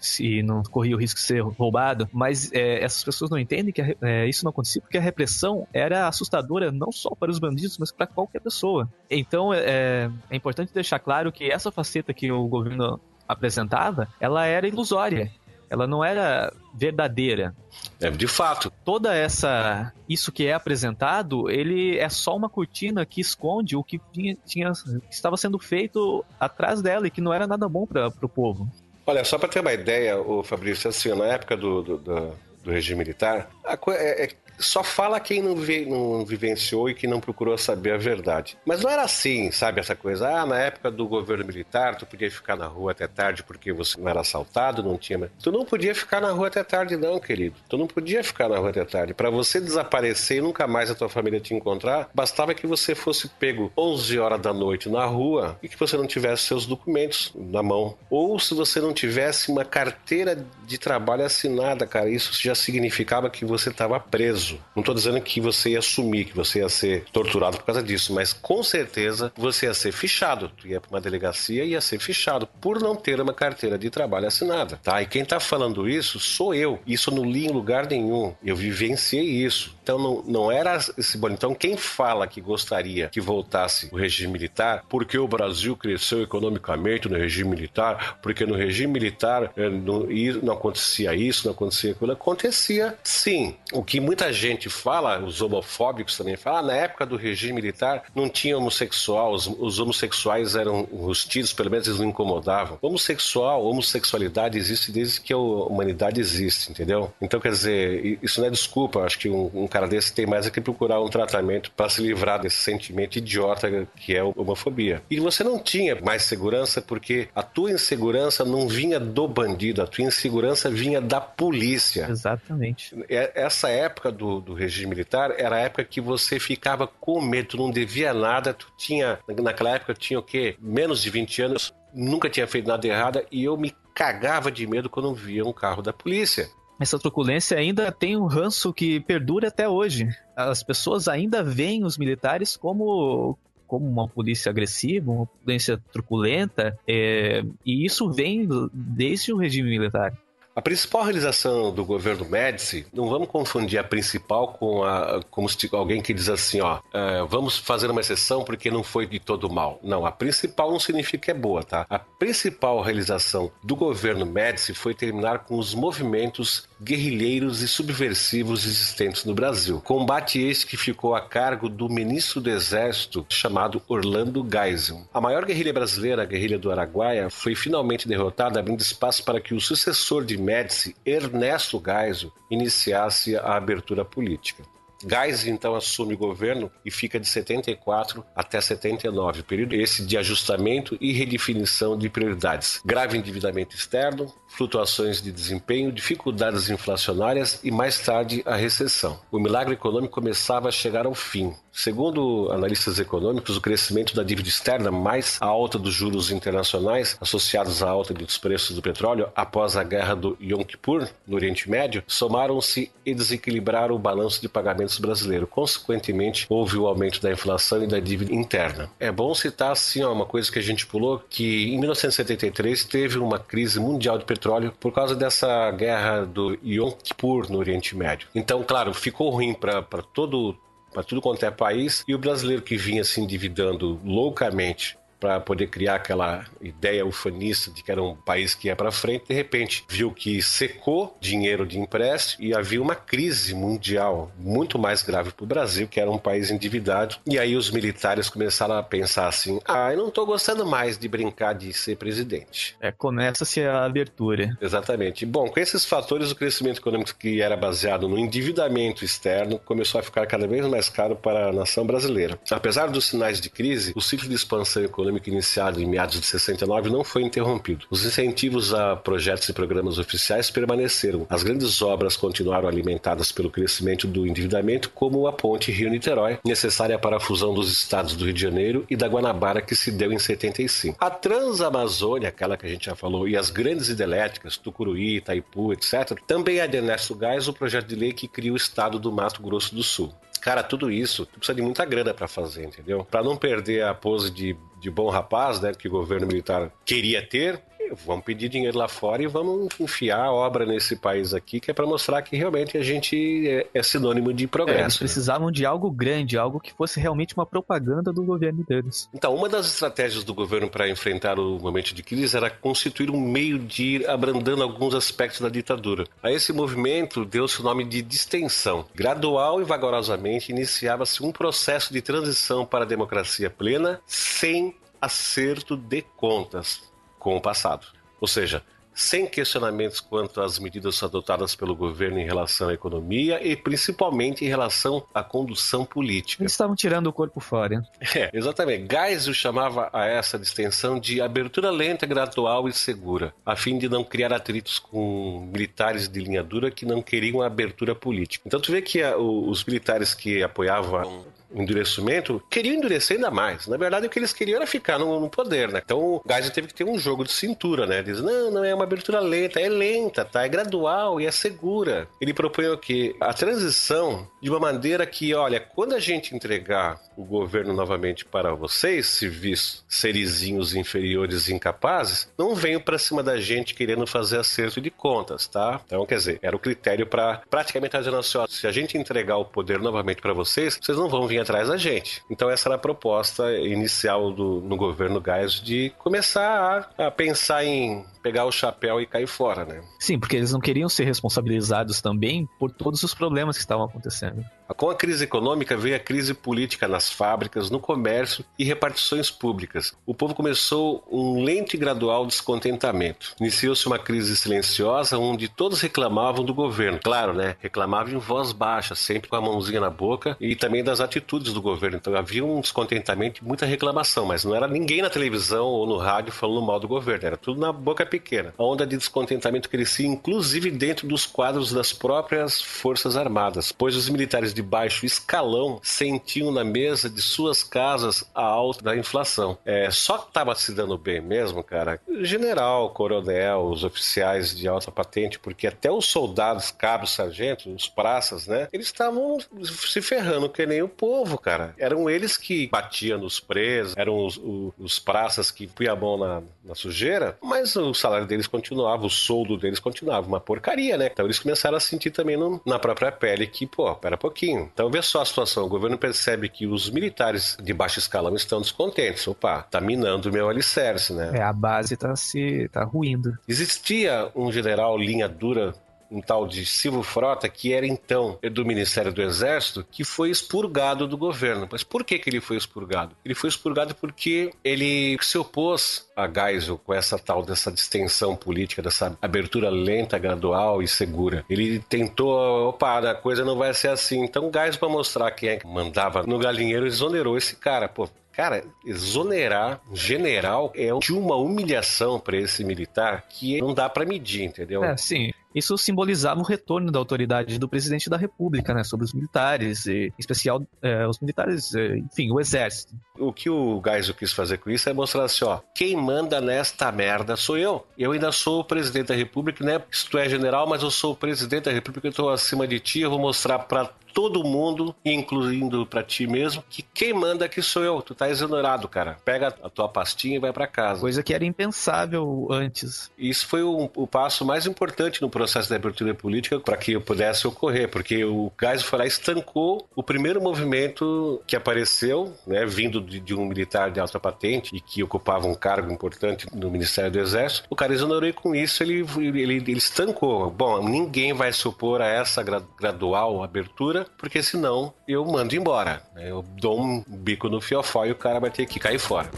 se não corria o risco de ser roubado, mas é, essas pessoas não entendem que a é, isso não acontecia porque a repressão era assustadora não só para os bandidos, mas para qualquer pessoa. Então é, é importante deixar claro que essa faceta que o governo apresentava, ela era ilusória. Ela não era verdadeira. É, de fato. Toda essa isso que é apresentado, ele é só uma cortina que esconde o que tinha, tinha- que estava sendo feito atrás dela e que não era nada bom para o povo. Olha, só para ter uma ideia, o Fabrício, assim, na época do, do, do- do regime militar, a é- é- só fala quem não, vi- não vivenciou e que não procurou saber a verdade. Mas não era assim, sabe, essa coisa. Ah, na época do governo militar, tu podia ficar na rua até tarde porque você não era assaltado, não tinha. Tu não podia ficar na rua até tarde, não, querido. Tu não podia ficar na rua até tarde. Para você desaparecer e nunca mais a tua família te encontrar, bastava que você fosse pego 11 horas da noite na rua e que você não tivesse seus documentos na mão. Ou se você não tivesse uma carteira de trabalho assinada, cara, isso já significava que você estava preso. Não estou dizendo que você ia sumir, que você ia ser torturado por causa disso, mas com certeza você ia ser fichado. Tu ia para uma delegacia e ia ser fichado por não ter uma carteira de trabalho assinada, tá? E quem tá falando isso sou eu. Isso eu não li em lugar nenhum. Eu vivenciei isso. Então não, não era esse bolo. Então quem fala que gostaria que voltasse o regime militar, porque o Brasil cresceu economicamente no regime militar, porque no regime militar eh, não, não acontecia isso, não acontecia aquilo, acontecia sim. O que muita gente fala, os homofóbicos também falam, ah, na época do regime militar não tinha homossexual, os, os homossexuais eram rustidos, pelo menos eles não incomodavam. Homossexual, homossexualidade existe desde que a humanidade existe, entendeu? Então, quer dizer, isso não é desculpa. Acho que um, um cara desse tem mais é que procurar um tratamento para se livrar desse sentimento idiota que é a homofobia. E você não tinha mais segurança porque a tua insegurança não vinha do bandido, a tua insegurança vinha da polícia. Exatamente. É- Essa época do, do regime militar era a época que você ficava com medo, tu não devia nada, tu tinha, naquela época eu tinha o quê? Menos de 20 anos, nunca tinha feito nada errado e eu me cagava de medo quando via um carro da polícia. Essa truculência ainda tem um ranço que perdura até hoje. As pessoas ainda veem os militares como como uma polícia agressiva, uma polícia truculenta, é, e isso vem desde o regime militar. A principal realização do governo Médici, não vamos confundir a principal com a como se alguém que diz assim, ó, é, vamos fazer uma exceção porque não foi de todo mal. Não, a principal não significa que é boa, tá? A principal realização do governo Médici foi terminar com os movimentos guerrilheiros e subversivos existentes no Brasil. Combate esse que ficou a cargo do ministro do Exército chamado Orlando Geisel. A maior guerrilha brasileira, a guerrilha do Araguaia, foi finalmente derrotada, abrindo espaço para que o sucessor de Médici, Ernesto Geisel, iniciasse a abertura política. Geisel então assume o governo e fica de 74 até 79, período esse de ajustamento e redefinição de prioridades. Grave endividamento externo, flutuações de desempenho, dificuldades inflacionárias e mais tarde a recessão. O milagre econômico começava a chegar ao fim. Segundo analistas econômicos, o crescimento da dívida externa mais a alta dos juros internacionais associados à alta dos preços do petróleo após a guerra do Yom Kippur no Oriente Médio somaram-se e desequilibraram o balanço de pagamentos brasileiro. Consequentemente, houve o aumento da inflação e da dívida interna. É bom citar assim uma coisa que a gente pulou, que em 1973 teve uma crise mundial de petróleo por causa dessa guerra do Yom Kippur no Oriente Médio. Então, claro, ficou ruim para todo para tudo quanto é país, e o brasileiro que vinha se endividando loucamente para poder criar aquela ideia ufanista de que era um país que ia para frente, de repente viu que secou dinheiro de empréstimo e havia uma crise mundial muito mais grave para o Brasil, que era um país endividado. E aí os militares começaram a pensar assim: ah, eu não estou gostando mais de brincar de ser presidente. É, começa-se a abertura. Exatamente. Bom, com esses fatores, o crescimento econômico que era baseado no endividamento externo começou a ficar cada vez mais caro para a nação brasileira. Apesar dos sinais de crise, o ciclo de expansão econômica iniciado em meados de 69 não foi interrompido. Os incentivos a projetos e programas oficiais permaneceram. As grandes obras continuaram alimentadas pelo crescimento do endividamento, como a ponte Rio-Niterói, necessária para a fusão dos estados do Rio de Janeiro e da Guanabara, que se deu em 75. A Transamazônia, aquela que a gente já falou, e as grandes hidrelétricas, Tucuruí, Itaipu, etc., também é de Ernesto Gás o projeto de lei que cria o estado do Mato Grosso do Sul. Cara, tudo isso tu precisa de muita grana para fazer, entendeu? Para não perder a pose de, de bom rapaz, né, que o governo militar queria ter, vamos pedir dinheiro lá fora e vamos enfiar a obra nesse país aqui, que é para mostrar que realmente a gente é, é sinônimo de É, eles progresso. né? precisavam de algo grande, algo que fosse realmente uma propaganda do governo deles. Então, uma das estratégias do governo para enfrentar o momento de crise era constituir um meio de ir abrandando alguns aspectos da ditadura. A esse movimento deu-se o nome de distensão. Gradual e vagarosamente iniciava-se um processo de transição para a democracia plena sem acerto de contas com o passado. Ou seja, sem questionamentos quanto às medidas adotadas pelo governo em relação à economia e principalmente em relação à condução política. Eles estavam tirando o corpo fora. É, exatamente. Geisel chamava a essa distensão de abertura lenta, gradual e segura, a fim de não criar atritos com militares de linha dura que não queriam a abertura política. Então tu vê que a- os militares que apoiavam endurecimento, queriam endurecer ainda mais. Na verdade, o que eles queriam era ficar no, no poder, né? Então o Geisel teve que ter um jogo de cintura, né? Diz, não, não é uma abertura lenta, é lenta, tá? É gradual e é segura. Ele propõe o quê? A transição de uma maneira que, olha, quando a gente entregar o governo novamente para vocês, civis serizinhos inferiores e incapazes, não venham para cima da gente querendo fazer acerto de contas, tá? Então, quer dizer, era o critério para praticamente dizendo assim, ó, se a gente entregar o poder novamente para vocês, vocês não vão vir atrás da gente. Então, essa era a proposta inicial do, no governo Gás de começar a, a pensar em pegar o chapéu e cair fora, né? Sim, porque eles não queriam ser responsabilizados também por todos os problemas que estavam acontecendo. Com a crise econômica veio a crise política nas fábricas, no comércio e repartições públicas. O povo começou um lento e gradual descontentamento. Iniciou-se uma crise silenciosa onde todos reclamavam do governo. Claro, né? Reclamavam em voz baixa, sempre com a mãozinha na boca e também das atitudes do governo. Então havia um descontentamento e muita reclamação, mas não era ninguém na televisão ou no rádio falando mal do governo, era tudo na boca pequena. A onda de descontentamento crescia inclusive dentro dos quadros das próprias Forças Armadas, pois os militares de baixo escalão sentiam na mesa de suas casas a alta da inflação. É, só estava se dando bem mesmo, cara, general, coronel, os oficiais de alta patente, porque até os soldados, cabos, sargentos, os praças, né, eles estavam se ferrando que nem o povo, cara. Eram eles que batiam nos presos, eram os, os, os praças que punham a mão na, na sujeira, mas o salário deles continuava, o soldo deles continuava, uma porcaria, né? Então eles começaram a sentir também no, na própria pele que, pô, pera pouquinho. Então vê só a situação, o governo percebe que os militares de baixo escalão estão descontentes. Opa, tá minando o meu alicerce, né? É, a base tá se tá ruindo. Existia um general linha dura um tal de Silvio Frota, que era então do Ministério do Exército, que foi expurgado do governo. Mas por que, que ele foi expurgado? Ele foi expurgado porque ele se opôs a Geisel com essa tal dessa distensão política, dessa abertura lenta, gradual e segura. Ele tentou, opa, a coisa não vai ser assim. Então Geisel, para mostrar quem é que mandava no galinheiro, exonerou esse cara. Pô, Cara, exonerar general é de uma humilhação para esse militar que não dá para medir, entendeu? É, sim. Isso simbolizava o retorno da autoridade do presidente da República, né, sobre os militares, e, em especial é, os militares, é, enfim, o exército. O que o Geisel quis fazer com isso é mostrar assim, ó, quem manda nesta merda sou eu. Eu ainda sou o presidente da República, né? Se tu é general, mas eu sou o presidente da República, eu tô acima de ti, eu vou mostrar para todo mundo, incluindo para ti mesmo, que quem manda aqui sou eu. Tu tá exonerado, cara. Pega a tua pastinha e vai para casa. Coisa que era impensável antes. Isso foi o, o passo mais importante no processo de abertura política para que pudesse ocorrer, porque o lá e estancou o primeiro movimento que apareceu, né, vindo de, de, um militar de alta patente e que ocupava um cargo importante no Ministério do Exército. O cara exonerou com isso ele, ele, ele estancou. Bom, ninguém vai se opor a essa gradual abertura porque senão eu mando embora. Eu dou um bico no fiofó e o cara vai ter que cair fora.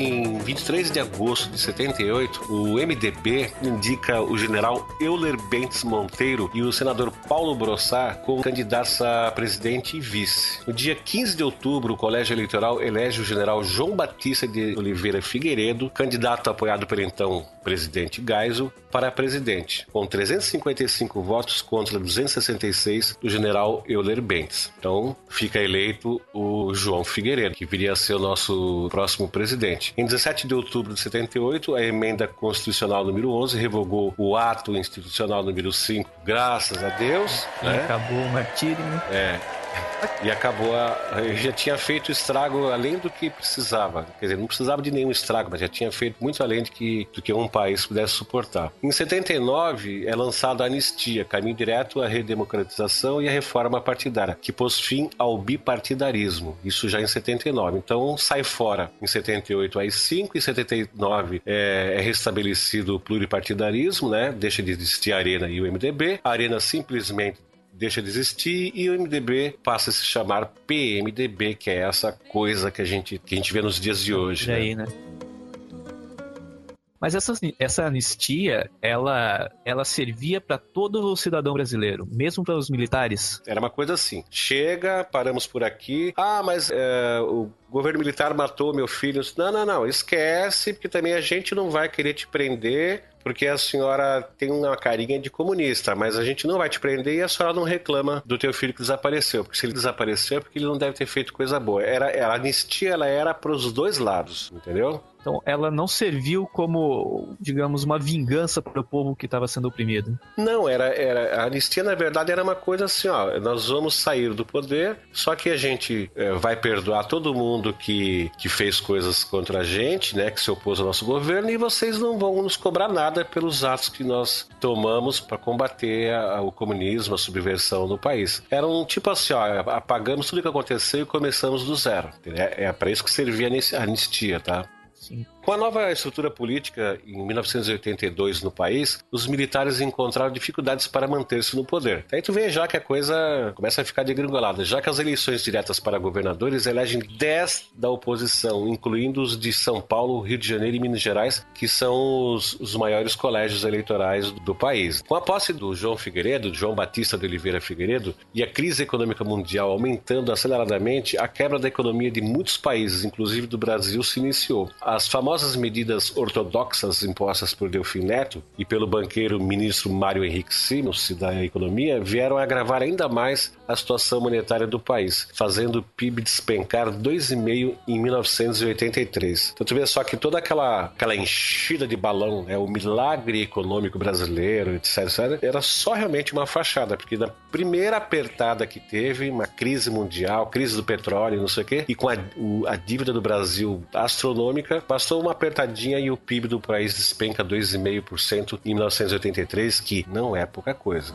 Em 23 de agosto de 78, o MDB indica o general Euler Bentes Monteiro e o senador Paulo Brossard como candidatos a presidente e vice. No dia 15 de outubro, o colégio eleitoral elege o general João Batista de Oliveira Figueiredo, candidato apoiado pelo então presidente Geisel, para presidente, com 355 votos contra 266 do general Euler Bentes. Então, fica eleito o João Figueiredo, que viria a ser o nosso próximo presidente. Em 17 de outubro de 78, a emenda constitucional número 11 revogou o ato institucional número 5, graças a Deus. Né? Acabou o martírio. Né? É, e acabou a. Já tinha feito estrago além do que precisava. Quer dizer, não precisava de nenhum estrago, mas já tinha feito muito além de que, do que um país pudesse suportar. Em 79 é lançada a anistia, caminho direto à redemocratização e à reforma partidária, que pôs fim ao bipartidarismo. Isso já em 79. Então sai fora. Em 78 às 5, em 79 é, é restabelecido o pluripartidarismo, né? Deixa de existir a Arena e o MDB. A Arena simplesmente deixa de existir e o MDB passa a se chamar PMDB, que é essa coisa que a gente, que a gente vê nos dias de hoje. Né? Aí, né? Mas essa, essa anistia, ela, ela servia para todo o cidadão brasileiro, mesmo para os militares? Era uma coisa assim: chega, paramos por aqui. Ah, mas é, o o governo militar matou meu filho. Não, não, não, esquece, porque também a gente não vai querer te prender, porque a senhora tem uma carinha de comunista, mas a gente não vai te prender e a senhora não reclama do teu filho que desapareceu, porque se ele desapareceu é porque ele não deve ter feito coisa boa. Era, a anistia ela era para os dois lados, entendeu? Então, ela não serviu como, digamos, uma vingança para o povo que estava sendo oprimido. Não, era, era a anistia na verdade era uma coisa assim, ó, nós vamos sair do poder, só que a gente é, vai perdoar todo mundo que, que fez coisas contra a gente, né, que se opôs ao nosso governo e vocês não vão nos cobrar nada pelos atos que nós tomamos para combater a, o comunismo, a subversão no país. Era um tipo assim, ó, apagamos tudo que aconteceu e começamos do zero. É, é para isso que servia a anistia, tá? Sim. Com a nova estrutura política em 1982 no país, os militares encontraram dificuldades para manter-se no poder. Aí tu vê já que a coisa começa a ficar degringolada, já que as eleições diretas para governadores elegem 10 da oposição, incluindo os de São Paulo, Rio de Janeiro e Minas Gerais, que são os, os maiores colégios eleitorais do país. Com a posse do João Figueiredo, João Batista de Oliveira Figueiredo, e a crise econômica mundial aumentando aceleradamente, a quebra da economia de muitos países, inclusive do Brasil, se iniciou. As famosas medidas ortodoxas impostas por Delfim Neto e pelo banqueiro ministro Mário Henrique Simons da Economia vieram agravar ainda mais a situação monetária do país, fazendo o PIB despencar 2,5% em 1983. Então tu vê só que toda aquela, aquela enchida de balão, né, o milagre econômico brasileiro, etc, etc, era só realmente uma fachada, porque na primeira apertada que teve, uma crise mundial, crise do petróleo, não sei o quê, e com a, a dívida do Brasil astronômica, Uma apertadinha e o PIB do país despenca 2,5% em 1983, que não é pouca coisa.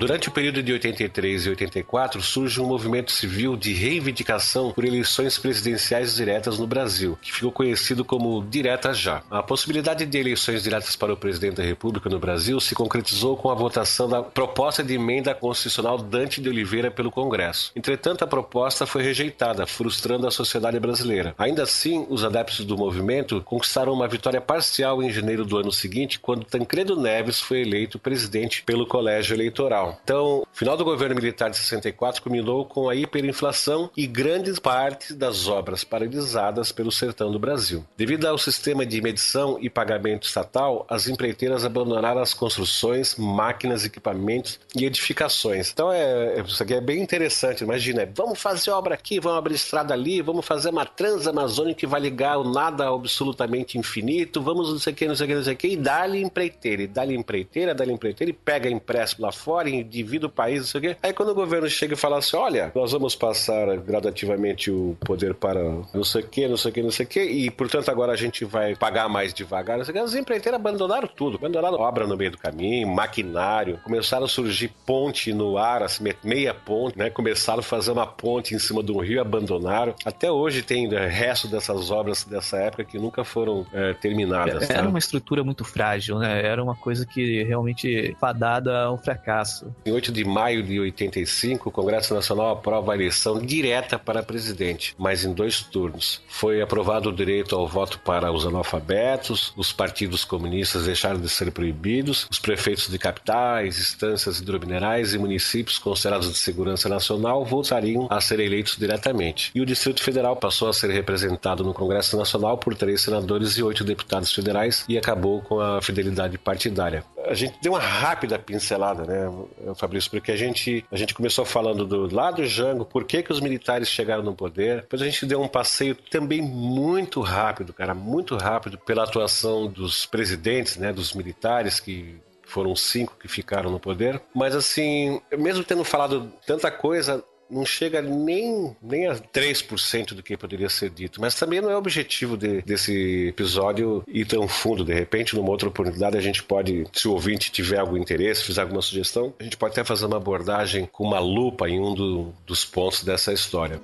Durante o período de 83 e 84, surge um movimento civil de reivindicação por eleições presidenciais diretas no Brasil, que ficou conhecido como Direta Já. A possibilidade de eleições diretas para o presidente da República no Brasil se concretizou com a votação da proposta de emenda constitucional Dante de Oliveira pelo Congresso. Entretanto, a proposta foi rejeitada, frustrando a sociedade brasileira. Ainda assim, os adeptos do movimento conquistaram uma vitória parcial em janeiro do ano seguinte, quando Tancredo Neves foi eleito presidente pelo Colégio Eleitoral. Então, o final do governo militar de 64 culminou com a hiperinflação e grandes partes das obras paralisadas pelo sertão do Brasil. Devido ao sistema de medição e pagamento estatal, as empreiteiras abandonaram as construções, máquinas, equipamentos e edificações. Então, é, é isso aqui é bem interessante. Imagina, vamos fazer obra aqui, vamos abrir estrada ali, vamos fazer uma transamazônica que vai ligar o nada absolutamente infinito, vamos não sei o que, não sei o que, não sei o que, e dá-lhe empreiteira, e dá-lhe empreiteira, dá-lhe empreiteira, e pega empréstimo lá fora, e divida o país, não sei o quê. Aí quando o governo chega e fala assim: olha, nós vamos passar gradativamente o poder para não sei o quê, não sei o quê, não sei o quê, e portanto agora a gente vai pagar mais devagar, não sei o quê. As empreiteiras abandonaram tudo, abandonaram obra no meio do caminho, maquinário, começaram a surgir ponte no ar, assim, meia ponte, né? Começaram a fazer uma ponte em cima de um rio, abandonaram. Até hoje tem né, resto dessas obras dessa época que nunca foram é, terminadas. Era tá? uma estrutura muito frágil, né? Era uma coisa que realmente fadada ao fracasso. Em 8 de maio de 85, o Congresso Nacional aprova a eleição direta para presidente, mas em dois turnos. Foi aprovado o direito ao voto para os analfabetos, os partidos comunistas deixaram de ser proibidos, os prefeitos de capitais, instâncias hidrominerais e municípios considerados de segurança nacional voltariam a ser eleitos diretamente. E o Distrito Federal passou a ser representado no Congresso Nacional por três senadores e oito deputados federais e acabou com a fidelidade partidária. A gente deu uma rápida pincelada, né? Fabrício, porque a gente, a gente começou falando do lado Jango, por que, que os militares chegaram no poder. Depois a gente deu um passeio também muito rápido, cara, muito rápido pela atuação dos presidentes, né, dos militares que foram cinco que ficaram no poder. Mas assim, mesmo tendo falado tanta coisa, não chega nem, nem a 3% do que poderia ser dito. Mas também não é o objetivo de, desse episódio ir tão fundo. De repente, numa outra oportunidade, a gente pode, se o ouvinte tiver algum interesse, fizer alguma sugestão, a gente pode até fazer uma abordagem com uma lupa em um do, dos pontos dessa história.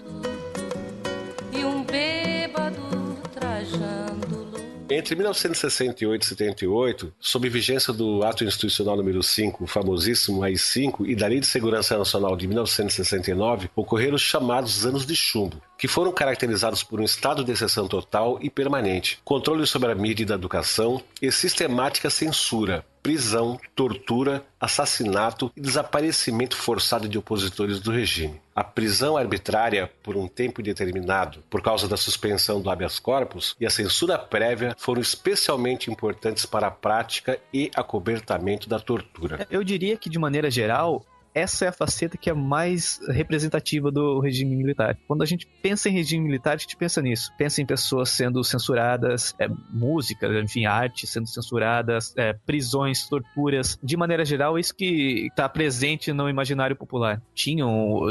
Entre 1968 e 78, sob vigência do Ato Institucional número 5, o famosíssimo AI-5, e da Lei de Segurança Nacional de 1969, ocorreram os chamados anos de chumbo, que foram caracterizados por um estado de exceção total e permanente, controle sobre a mídia e da educação e sistemática censura, prisão, tortura, assassinato e desaparecimento forçado de opositores do regime. A prisão arbitrária por um tempo indeterminado, por causa da suspensão do habeas corpus e a censura prévia foram especialmente importantes para a prática e acobertamento da tortura. Eu diria que, de maneira geral, essa é a faceta que é mais representativa do regime militar. Quando a gente pensa em regime militar, a gente pensa nisso. Pensa em pessoas sendo censuradas, é, música, enfim, arte sendo censuradas, é, prisões, torturas. De maneira geral, é isso que está presente no imaginário popular. Tinham,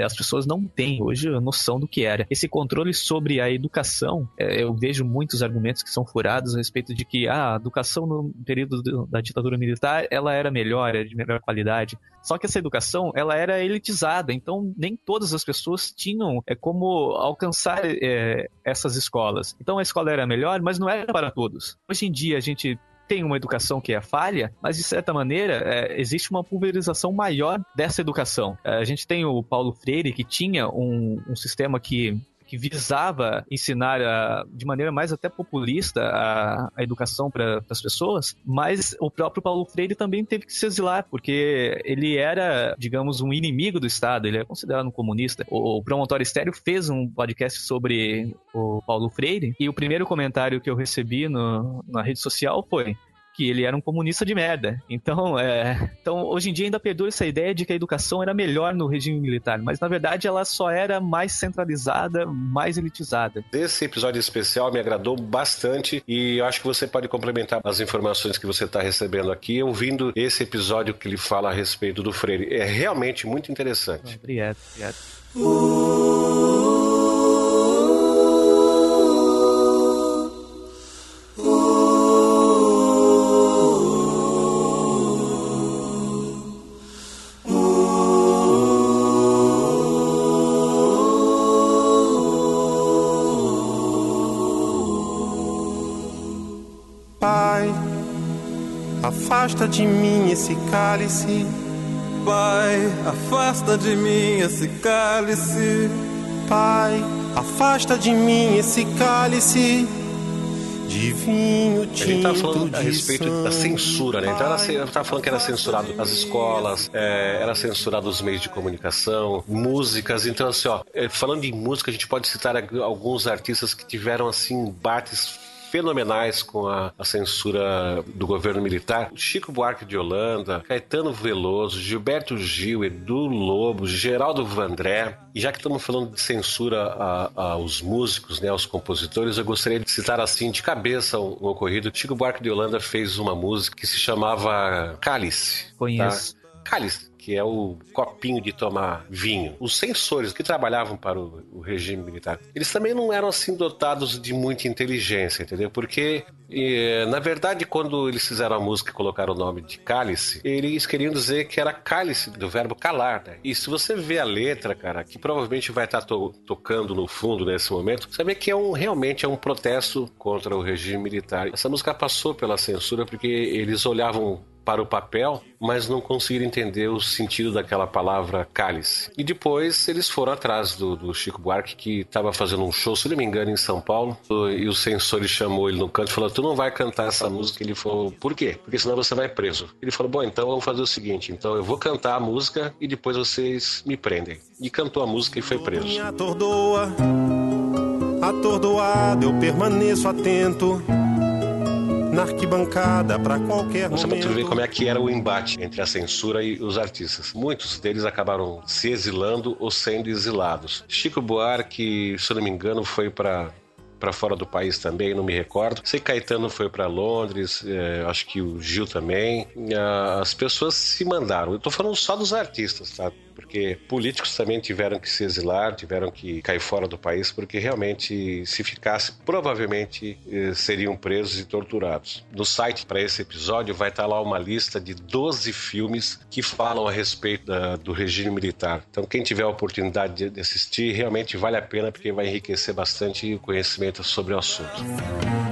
as pessoas não têm hoje a noção do que era. Esse controle sobre a educação, é, eu vejo muitos argumentos que são furados a respeito de que ah, a educação no período da ditadura militar ela era melhor, era de melhor qualidade. Só que essa educação, ela era elitizada, então nem todas as pessoas tinham é, como alcançar é, essas escolas. Então a escola era melhor, mas não era para todos. Hoje em dia a gente tem uma educação que é falha, mas de certa maneira é, existe uma pulverização maior dessa educação. É, a gente tem o Paulo Freire, que tinha um, um sistema que que visava ensinar a, de maneira mais até populista a, a educação para as pessoas, mas o próprio Paulo Freire também teve que se exilar, porque ele era, digamos, um inimigo do Estado, ele é considerado um comunista. O, o Promontório Estéreo fez um podcast sobre o Paulo Freire, e o primeiro comentário que eu recebi no, na rede social foi: que ele era um comunista de merda. Então, é, então, hoje em dia ainda perdura essa ideia de que a educação era melhor no regime militar, mas na verdade ela só era mais centralizada, mais elitizada. Esse episódio especial me agradou bastante e eu acho que você pode complementar as informações que você está recebendo aqui ouvindo esse episódio que ele fala a respeito do Freire. É realmente muito interessante. Obrigado, obrigado. Pai, afasta de mim esse cálice. Pai, afasta de mim esse cálice. Pai, afasta de mim esse cálice de vinho A gente tava tinto falando a respeito da censura, né? Então ela se- ela tava falando que era censurado as escolas, é, era censurado os meios de comunicação, músicas. Então, assim, ó, é, falando em música, a gente pode citar alguns artistas que tiveram, assim, embates fenomenais com a, a censura do governo militar. Chico Buarque de Holanda, Caetano Veloso, Gilberto Gil, Edu Lobo, Geraldo Vandré. E já que estamos falando de censura a- aos músicos, né, aos compositores, eu gostaria de citar assim de cabeça um, um ocorrido. Chico Buarque de Holanda fez uma música que se chamava Cálice. Conheço. Tá? Cálice, que é o copinho de tomar vinho. Os censores que trabalhavam para o, o regime militar, eles também não eram assim dotados de muita inteligência, entendeu? Porque, na verdade, quando eles fizeram a música e colocaram o nome de cálice, eles queriam dizer que era cálice do verbo calar, né? E se você vê a letra, cara, que provavelmente vai estar to- tocando no fundo nesse momento, vê que é um, realmente é um protesto contra o regime militar. Essa música passou pela censura porque eles olhavam para o papel, mas não conseguiram entender o sentido daquela palavra cálice. E depois eles foram atrás do, do Chico Buarque, que estava fazendo um show, se não me engano, em São Paulo, e o censor chamou ele no canto e falou: Tu não vai cantar essa música? Ele falou: Por quê? Porque senão você vai preso. Ele falou: Bom, então vamos fazer o seguinte: então eu vou cantar a música e depois vocês me prendem. E cantou a música e foi preso. Me atordoa, atordoado eu permaneço atento na arquibancada pra qualquer Você pode ver momento. como é que era o embate entre a censura e os artistas. Muitos deles acabaram se exilando ou sendo exilados. Chico Buarque, se eu não me engano, foi para para fora do país também, não me recordo. Sei que Caetano foi para Londres, é, acho que o Gil também. Ah, As pessoas se mandaram. Eu tô falando só dos artistas, tá? Porque políticos também tiveram que se exilar, tiveram que cair fora do país, porque realmente, se ficasse, provavelmente eh, seriam presos e torturados. No site para esse episódio vai estar lá uma lista de 12 filmes que falam a respeito da- do regime militar. Então, quem tiver a oportunidade de- assistir, realmente vale a pena, porque vai enriquecer bastante o conhecimento sobre o assunto.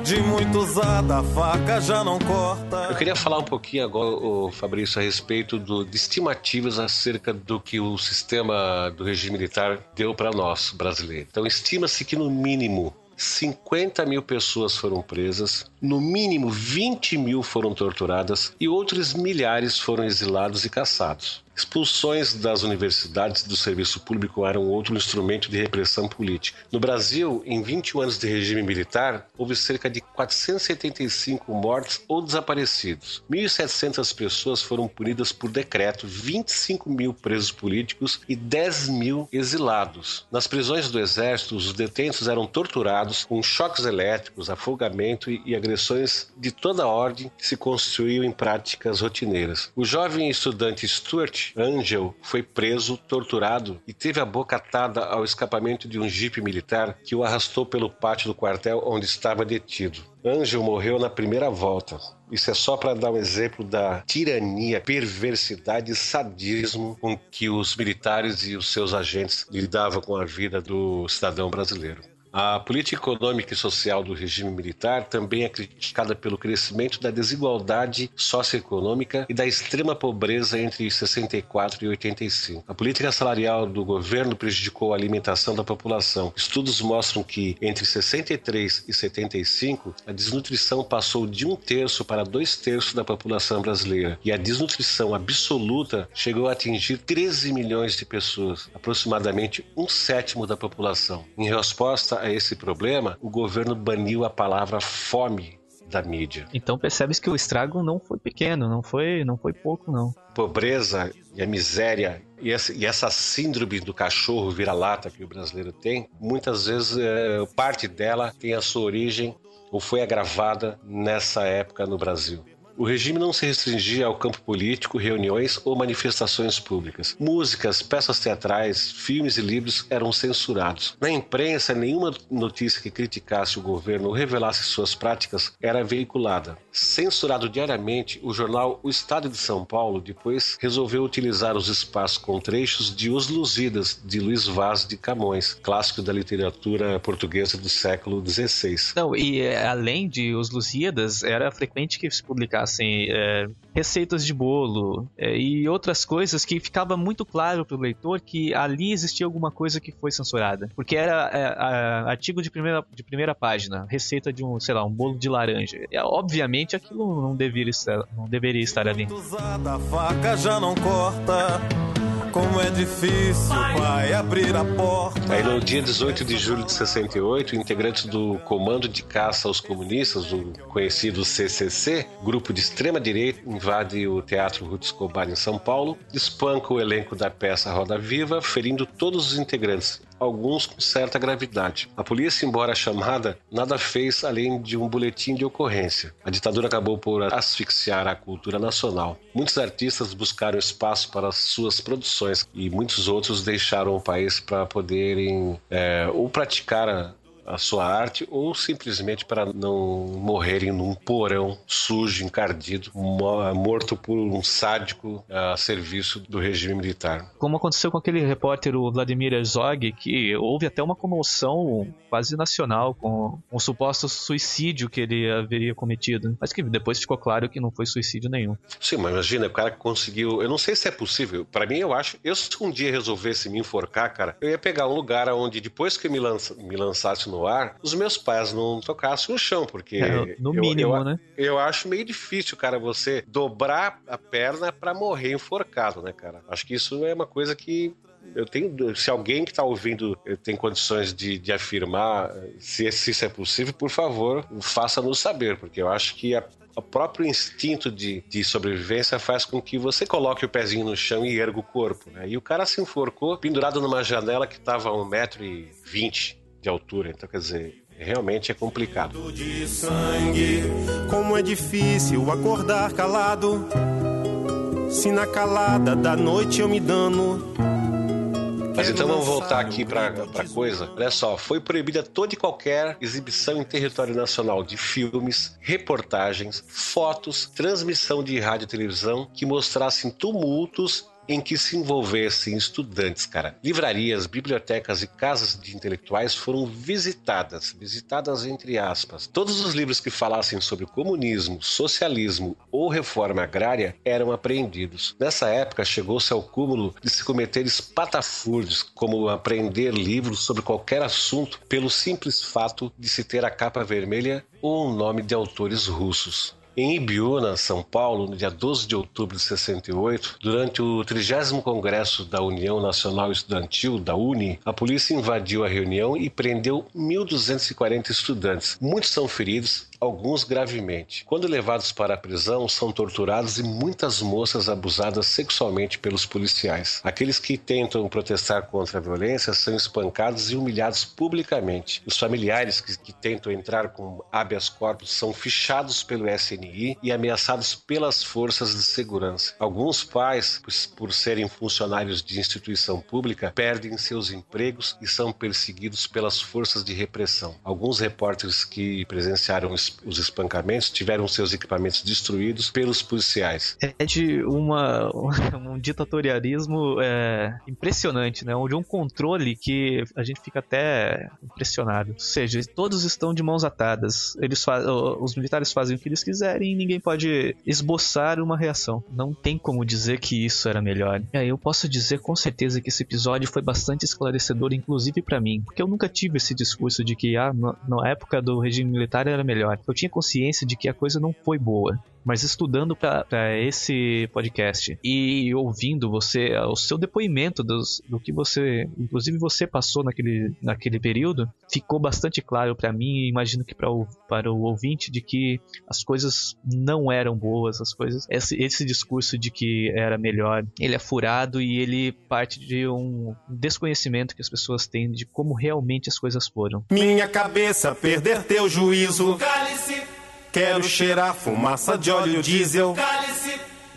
De muito usada, a faca já não corta. Eu queria falar um pouquinho agora, Fabrício, a respeito do- de estimativas acerca do que o sistema do regime militar deu para nós, brasileiros. Então, estima-se que no mínimo 50 mil pessoas foram presas, no mínimo 20 mil foram torturadas e outros milhares foram exilados e caçados. Expulsões das universidades do serviço público eram outro instrumento de repressão política. No Brasil, em 21 anos de regime militar, houve cerca de 475 mortos ou desaparecidos. 1.700 pessoas foram punidas por decreto, 25 mil presos políticos e 10 mil exilados. Nas prisões do exército, os detentos eram torturados com choques elétricos, afogamento e agressões de toda ordem que se construíam em práticas rotineiras. O jovem estudante Stuart Angel foi preso, torturado e teve a boca atada ao escapamento de um jipe militar que o arrastou pelo pátio do quartel onde estava detido. Angel morreu na primeira volta. Isso é só para dar um exemplo da tirania, perversidade e sadismo com que os militares e os seus agentes lidavam com a vida do cidadão brasileiro. A política econômica e social do regime militar também é criticada pelo crescimento da desigualdade socioeconômica e da extrema pobreza entre 64 e 85. A política salarial do governo prejudicou a alimentação da população. Estudos mostram que entre 63 e 75 a desnutrição passou de um terço para dois terços da população brasileira e a desnutrição absoluta chegou a atingir 13 milhões de pessoas, aproximadamente um sétimo da população. Em resposta a esse problema, o governo baniu a palavra fome da mídia. Então percebes que o estrago não foi pequeno, não foi, não foi pouco, não. Pobreza e a miséria e essa, e essa síndrome do cachorro vira-lata que o brasileiro tem, muitas vezes é, parte dela tem a sua origem ou foi agravada nessa época no Brasil. O regime não se restringia ao campo político, reuniões ou manifestações públicas. Músicas, peças teatrais, filmes e livros eram censurados. Na imprensa, nenhuma notícia que criticasse o governo ou revelasse suas práticas era veiculada. Censurado diariamente, o jornal O Estado de São Paulo depois resolveu utilizar os espaços com trechos de Os Lusíadas, de Luiz Vaz de Camões, clássico da literatura portuguesa do século XVI. Não, e é, além de Os Lusíadas, era frequente que se publicassem é, receitas de bolo é, e outras coisas que ficava muito claro para o leitor que ali existia alguma coisa que foi censurada. Porque era é, a- artigo de primeira, de primeira página, receita de um, sei lá, um bolo de laranja. É, obviamente aquilo não deveria estar, não deveria estar ali. Usada, a faca já não corta. Como é difícil, pai, abrir a porta. Aí no dia 18 de julho de 68, integrantes do Comando de Caça aos Comunistas, o conhecido CCC, grupo de extrema direita, invade o Teatro Ruth Escobar em São Paulo, espanca o elenco da peça Roda Viva, ferindo todos os integrantes, alguns com certa gravidade. A polícia, embora chamada, nada fez além de um boletim de ocorrência. A ditadura acabou por asfixiar a cultura nacional. Muitos artistas buscaram espaço para suas produções e muitos outros deixaram o país para poderem é, ou praticar a, sua arte ou simplesmente para não morrerem num porão sujo, encardido, mo- morto por um sádico a serviço do regime militar. Como aconteceu com aquele repórter, o Vladimir Herzog, que houve até uma comoção quase nacional com um suposto suicídio que ele haveria cometido. Mas que depois ficou claro que não foi suicídio nenhum. Sim, mas imagina, o cara que conseguiu. Eu não sei se é possível. Pra mim, eu acho. Eu, se um dia resolvesse me enforcar, cara, eu ia pegar um lugar onde, depois que eu me, lança, me lançasse no ar, os meus pés não tocassem no chão, porque. <laughs> É, no eu- mínimo, eu, né? Eu acho meio difícil, cara, você dobrar a perna pra morrer enforcado, né, cara? Acho que isso é uma coisa que. Eu tenho, se alguém que está ouvindo eh, tem condições de, de afirmar eh, se, se isso é possível, por favor, faça-nos saber, porque eu acho que a, o próprio instinto de, de sobrevivência faz com que você coloque o pezinho no chão e erga o corpo. Né? E o cara se enforcou pendurado numa janela que estava a 1,20m de altura. Então, quer dizer, realmente é complicado. de sangue. Como é difícil acordar calado. Se na calada da noite eu me dano. Mas então vamos voltar aqui para a coisa. Olha só, foi proibida toda e qualquer exibição em território nacional de filmes, reportagens, fotos, transmissão de rádio e televisão que mostrassem tumultos em que se envolvessem estudantes, cara. Livrarias, bibliotecas e casas de intelectuais foram visitadas, visitadas entre aspas. Todos os livros que falassem sobre comunismo, socialismo ou reforma agrária eram apreendidos. Nessa época, chegou-se ao cúmulo de se cometer espatafúrdios, como apreender livros sobre qualquer assunto pelo simples fato de se ter a capa vermelha ou um nome de autores russos. Em Ibiúna, São Paulo, no dia 12 de outubro de 68, durante o 30 Congresso da União Nacional Estudantil, da UNI, a polícia invadiu a reunião e prendeu 1.240 estudantes. Muitos são feridos, alguns gravemente. Quando levados para a prisão, são torturados e muitas moças abusadas sexualmente pelos policiais. Aqueles que tentam protestar contra a violência são espancados e humilhados publicamente. Os familiares que, que tentam entrar com habeas corpus são fichados pelo SNI e ameaçados pelas forças de segurança. Alguns pais, por serem funcionários de instituição pública, perdem seus empregos e são perseguidos pelas forças de repressão. Alguns repórteres que presenciaram os espancamentos tiveram seus equipamentos destruídos pelos policiais. É de uma, <laughs> um ditatorialismo é, impressionante, né? De um controle que a gente fica até impressionado. Ou seja, todos estão de mãos atadas. Eles os militares fazem o que eles quiserem e ninguém pode esboçar uma reação. Não tem como dizer que isso era melhor. E aí eu posso dizer com certeza que esse episódio foi bastante esclarecedor, inclusive para mim, porque eu nunca tive esse discurso de que ah, na época do regime militar era melhor. Eu tinha consciência de que a coisa não foi boa mas estudando para esse podcast e ouvindo você, o seu depoimento dos, do que você, inclusive você passou naquele, naquele período, ficou bastante claro para mim e imagino que para o, para o ouvinte de que as coisas não eram boas, as coisas, esse, esse discurso de que era melhor, ele é furado e ele parte de um desconhecimento que as pessoas têm de como realmente as coisas foram. Minha cabeça perder teu juízo. Cálice, Quero cheirar fumaça de óleo diesel.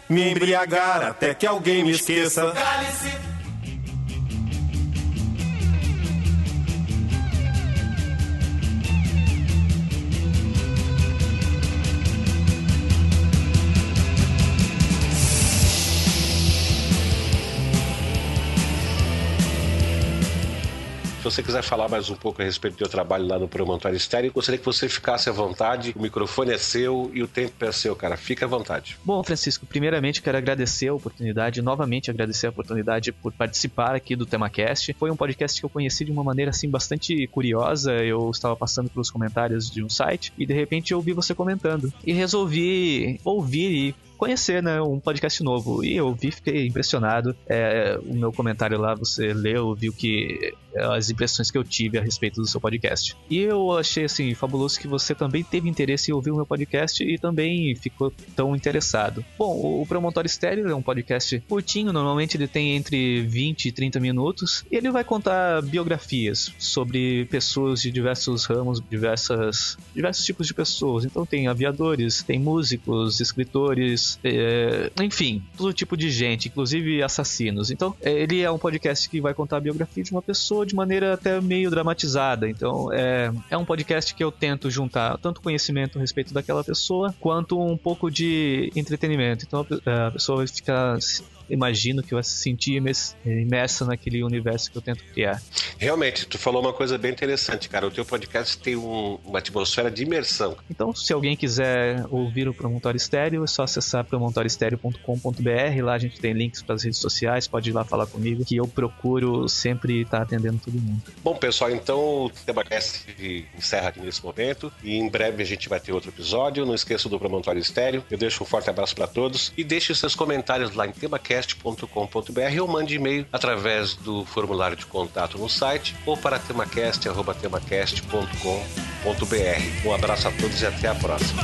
Me embriagar até que alguém me esqueça. cálice. Você quiser falar mais um pouco a respeito do seu trabalho lá no Promontório Estéreo, gostaria que você ficasse à vontade. O microfone é seu e o tempo é seu, cara. Fica à vontade. Bom, Francisco, primeiramente quero agradecer a oportunidade, novamente agradecer a oportunidade por participar aqui do TemaCast. Foi um podcast que eu conheci de uma maneira assim bastante curiosa. Eu estava passando pelos comentários de um site e de repente eu ouvi você comentando e resolvi ouvir e conhecer, né, um podcast novo. E eu vi, fiquei impressionado. É, o meu comentário lá, você leu, viu que as impressões que eu tive a respeito do seu podcast. E eu achei assim fabuloso que você também teve interesse em ouvir o meu podcast e também ficou tão interessado. Bom, o Promontório Estéreo é um podcast curtinho, normalmente ele tem entre 20 e 30 minutos, e ele vai contar biografias sobre pessoas de diversos ramos, diversas diversos tipos de pessoas. Então tem aviadores, tem músicos, escritores, é, enfim, todo tipo de gente, inclusive assassinos. Então, é, ele é um podcast que vai contar a biografia de uma pessoa de maneira até meio dramatizada. Então, é, é um podcast que eu tento juntar tanto conhecimento a respeito daquela pessoa, quanto um pouco de entretenimento. Então, a, a pessoa vai ficar imagino que vai se sentir imersa naquele universo que eu tento criar. Realmente, tu falou uma coisa bem interessante, cara. O teu podcast tem um- uma atmosfera de imersão. Então, se alguém quiser ouvir o Promontório Estéreo, é só acessar promontorioestereo.com.br. Lá a gente tem links para as redes sociais, pode ir lá falar comigo, que eu procuro sempre estar atendendo todo mundo. Bom, pessoal, então o TemaCast encerra aqui nesse momento e em breve a gente vai ter outro episódio. Não esqueça do Promontório Estéreo. Eu deixo um forte abraço para todos e deixe seus comentários lá em temacast.com.br ou mande e-mail através do formulário de contato no site ou para temacast.temacast.com.br. Um abraço a todos e até a próxima.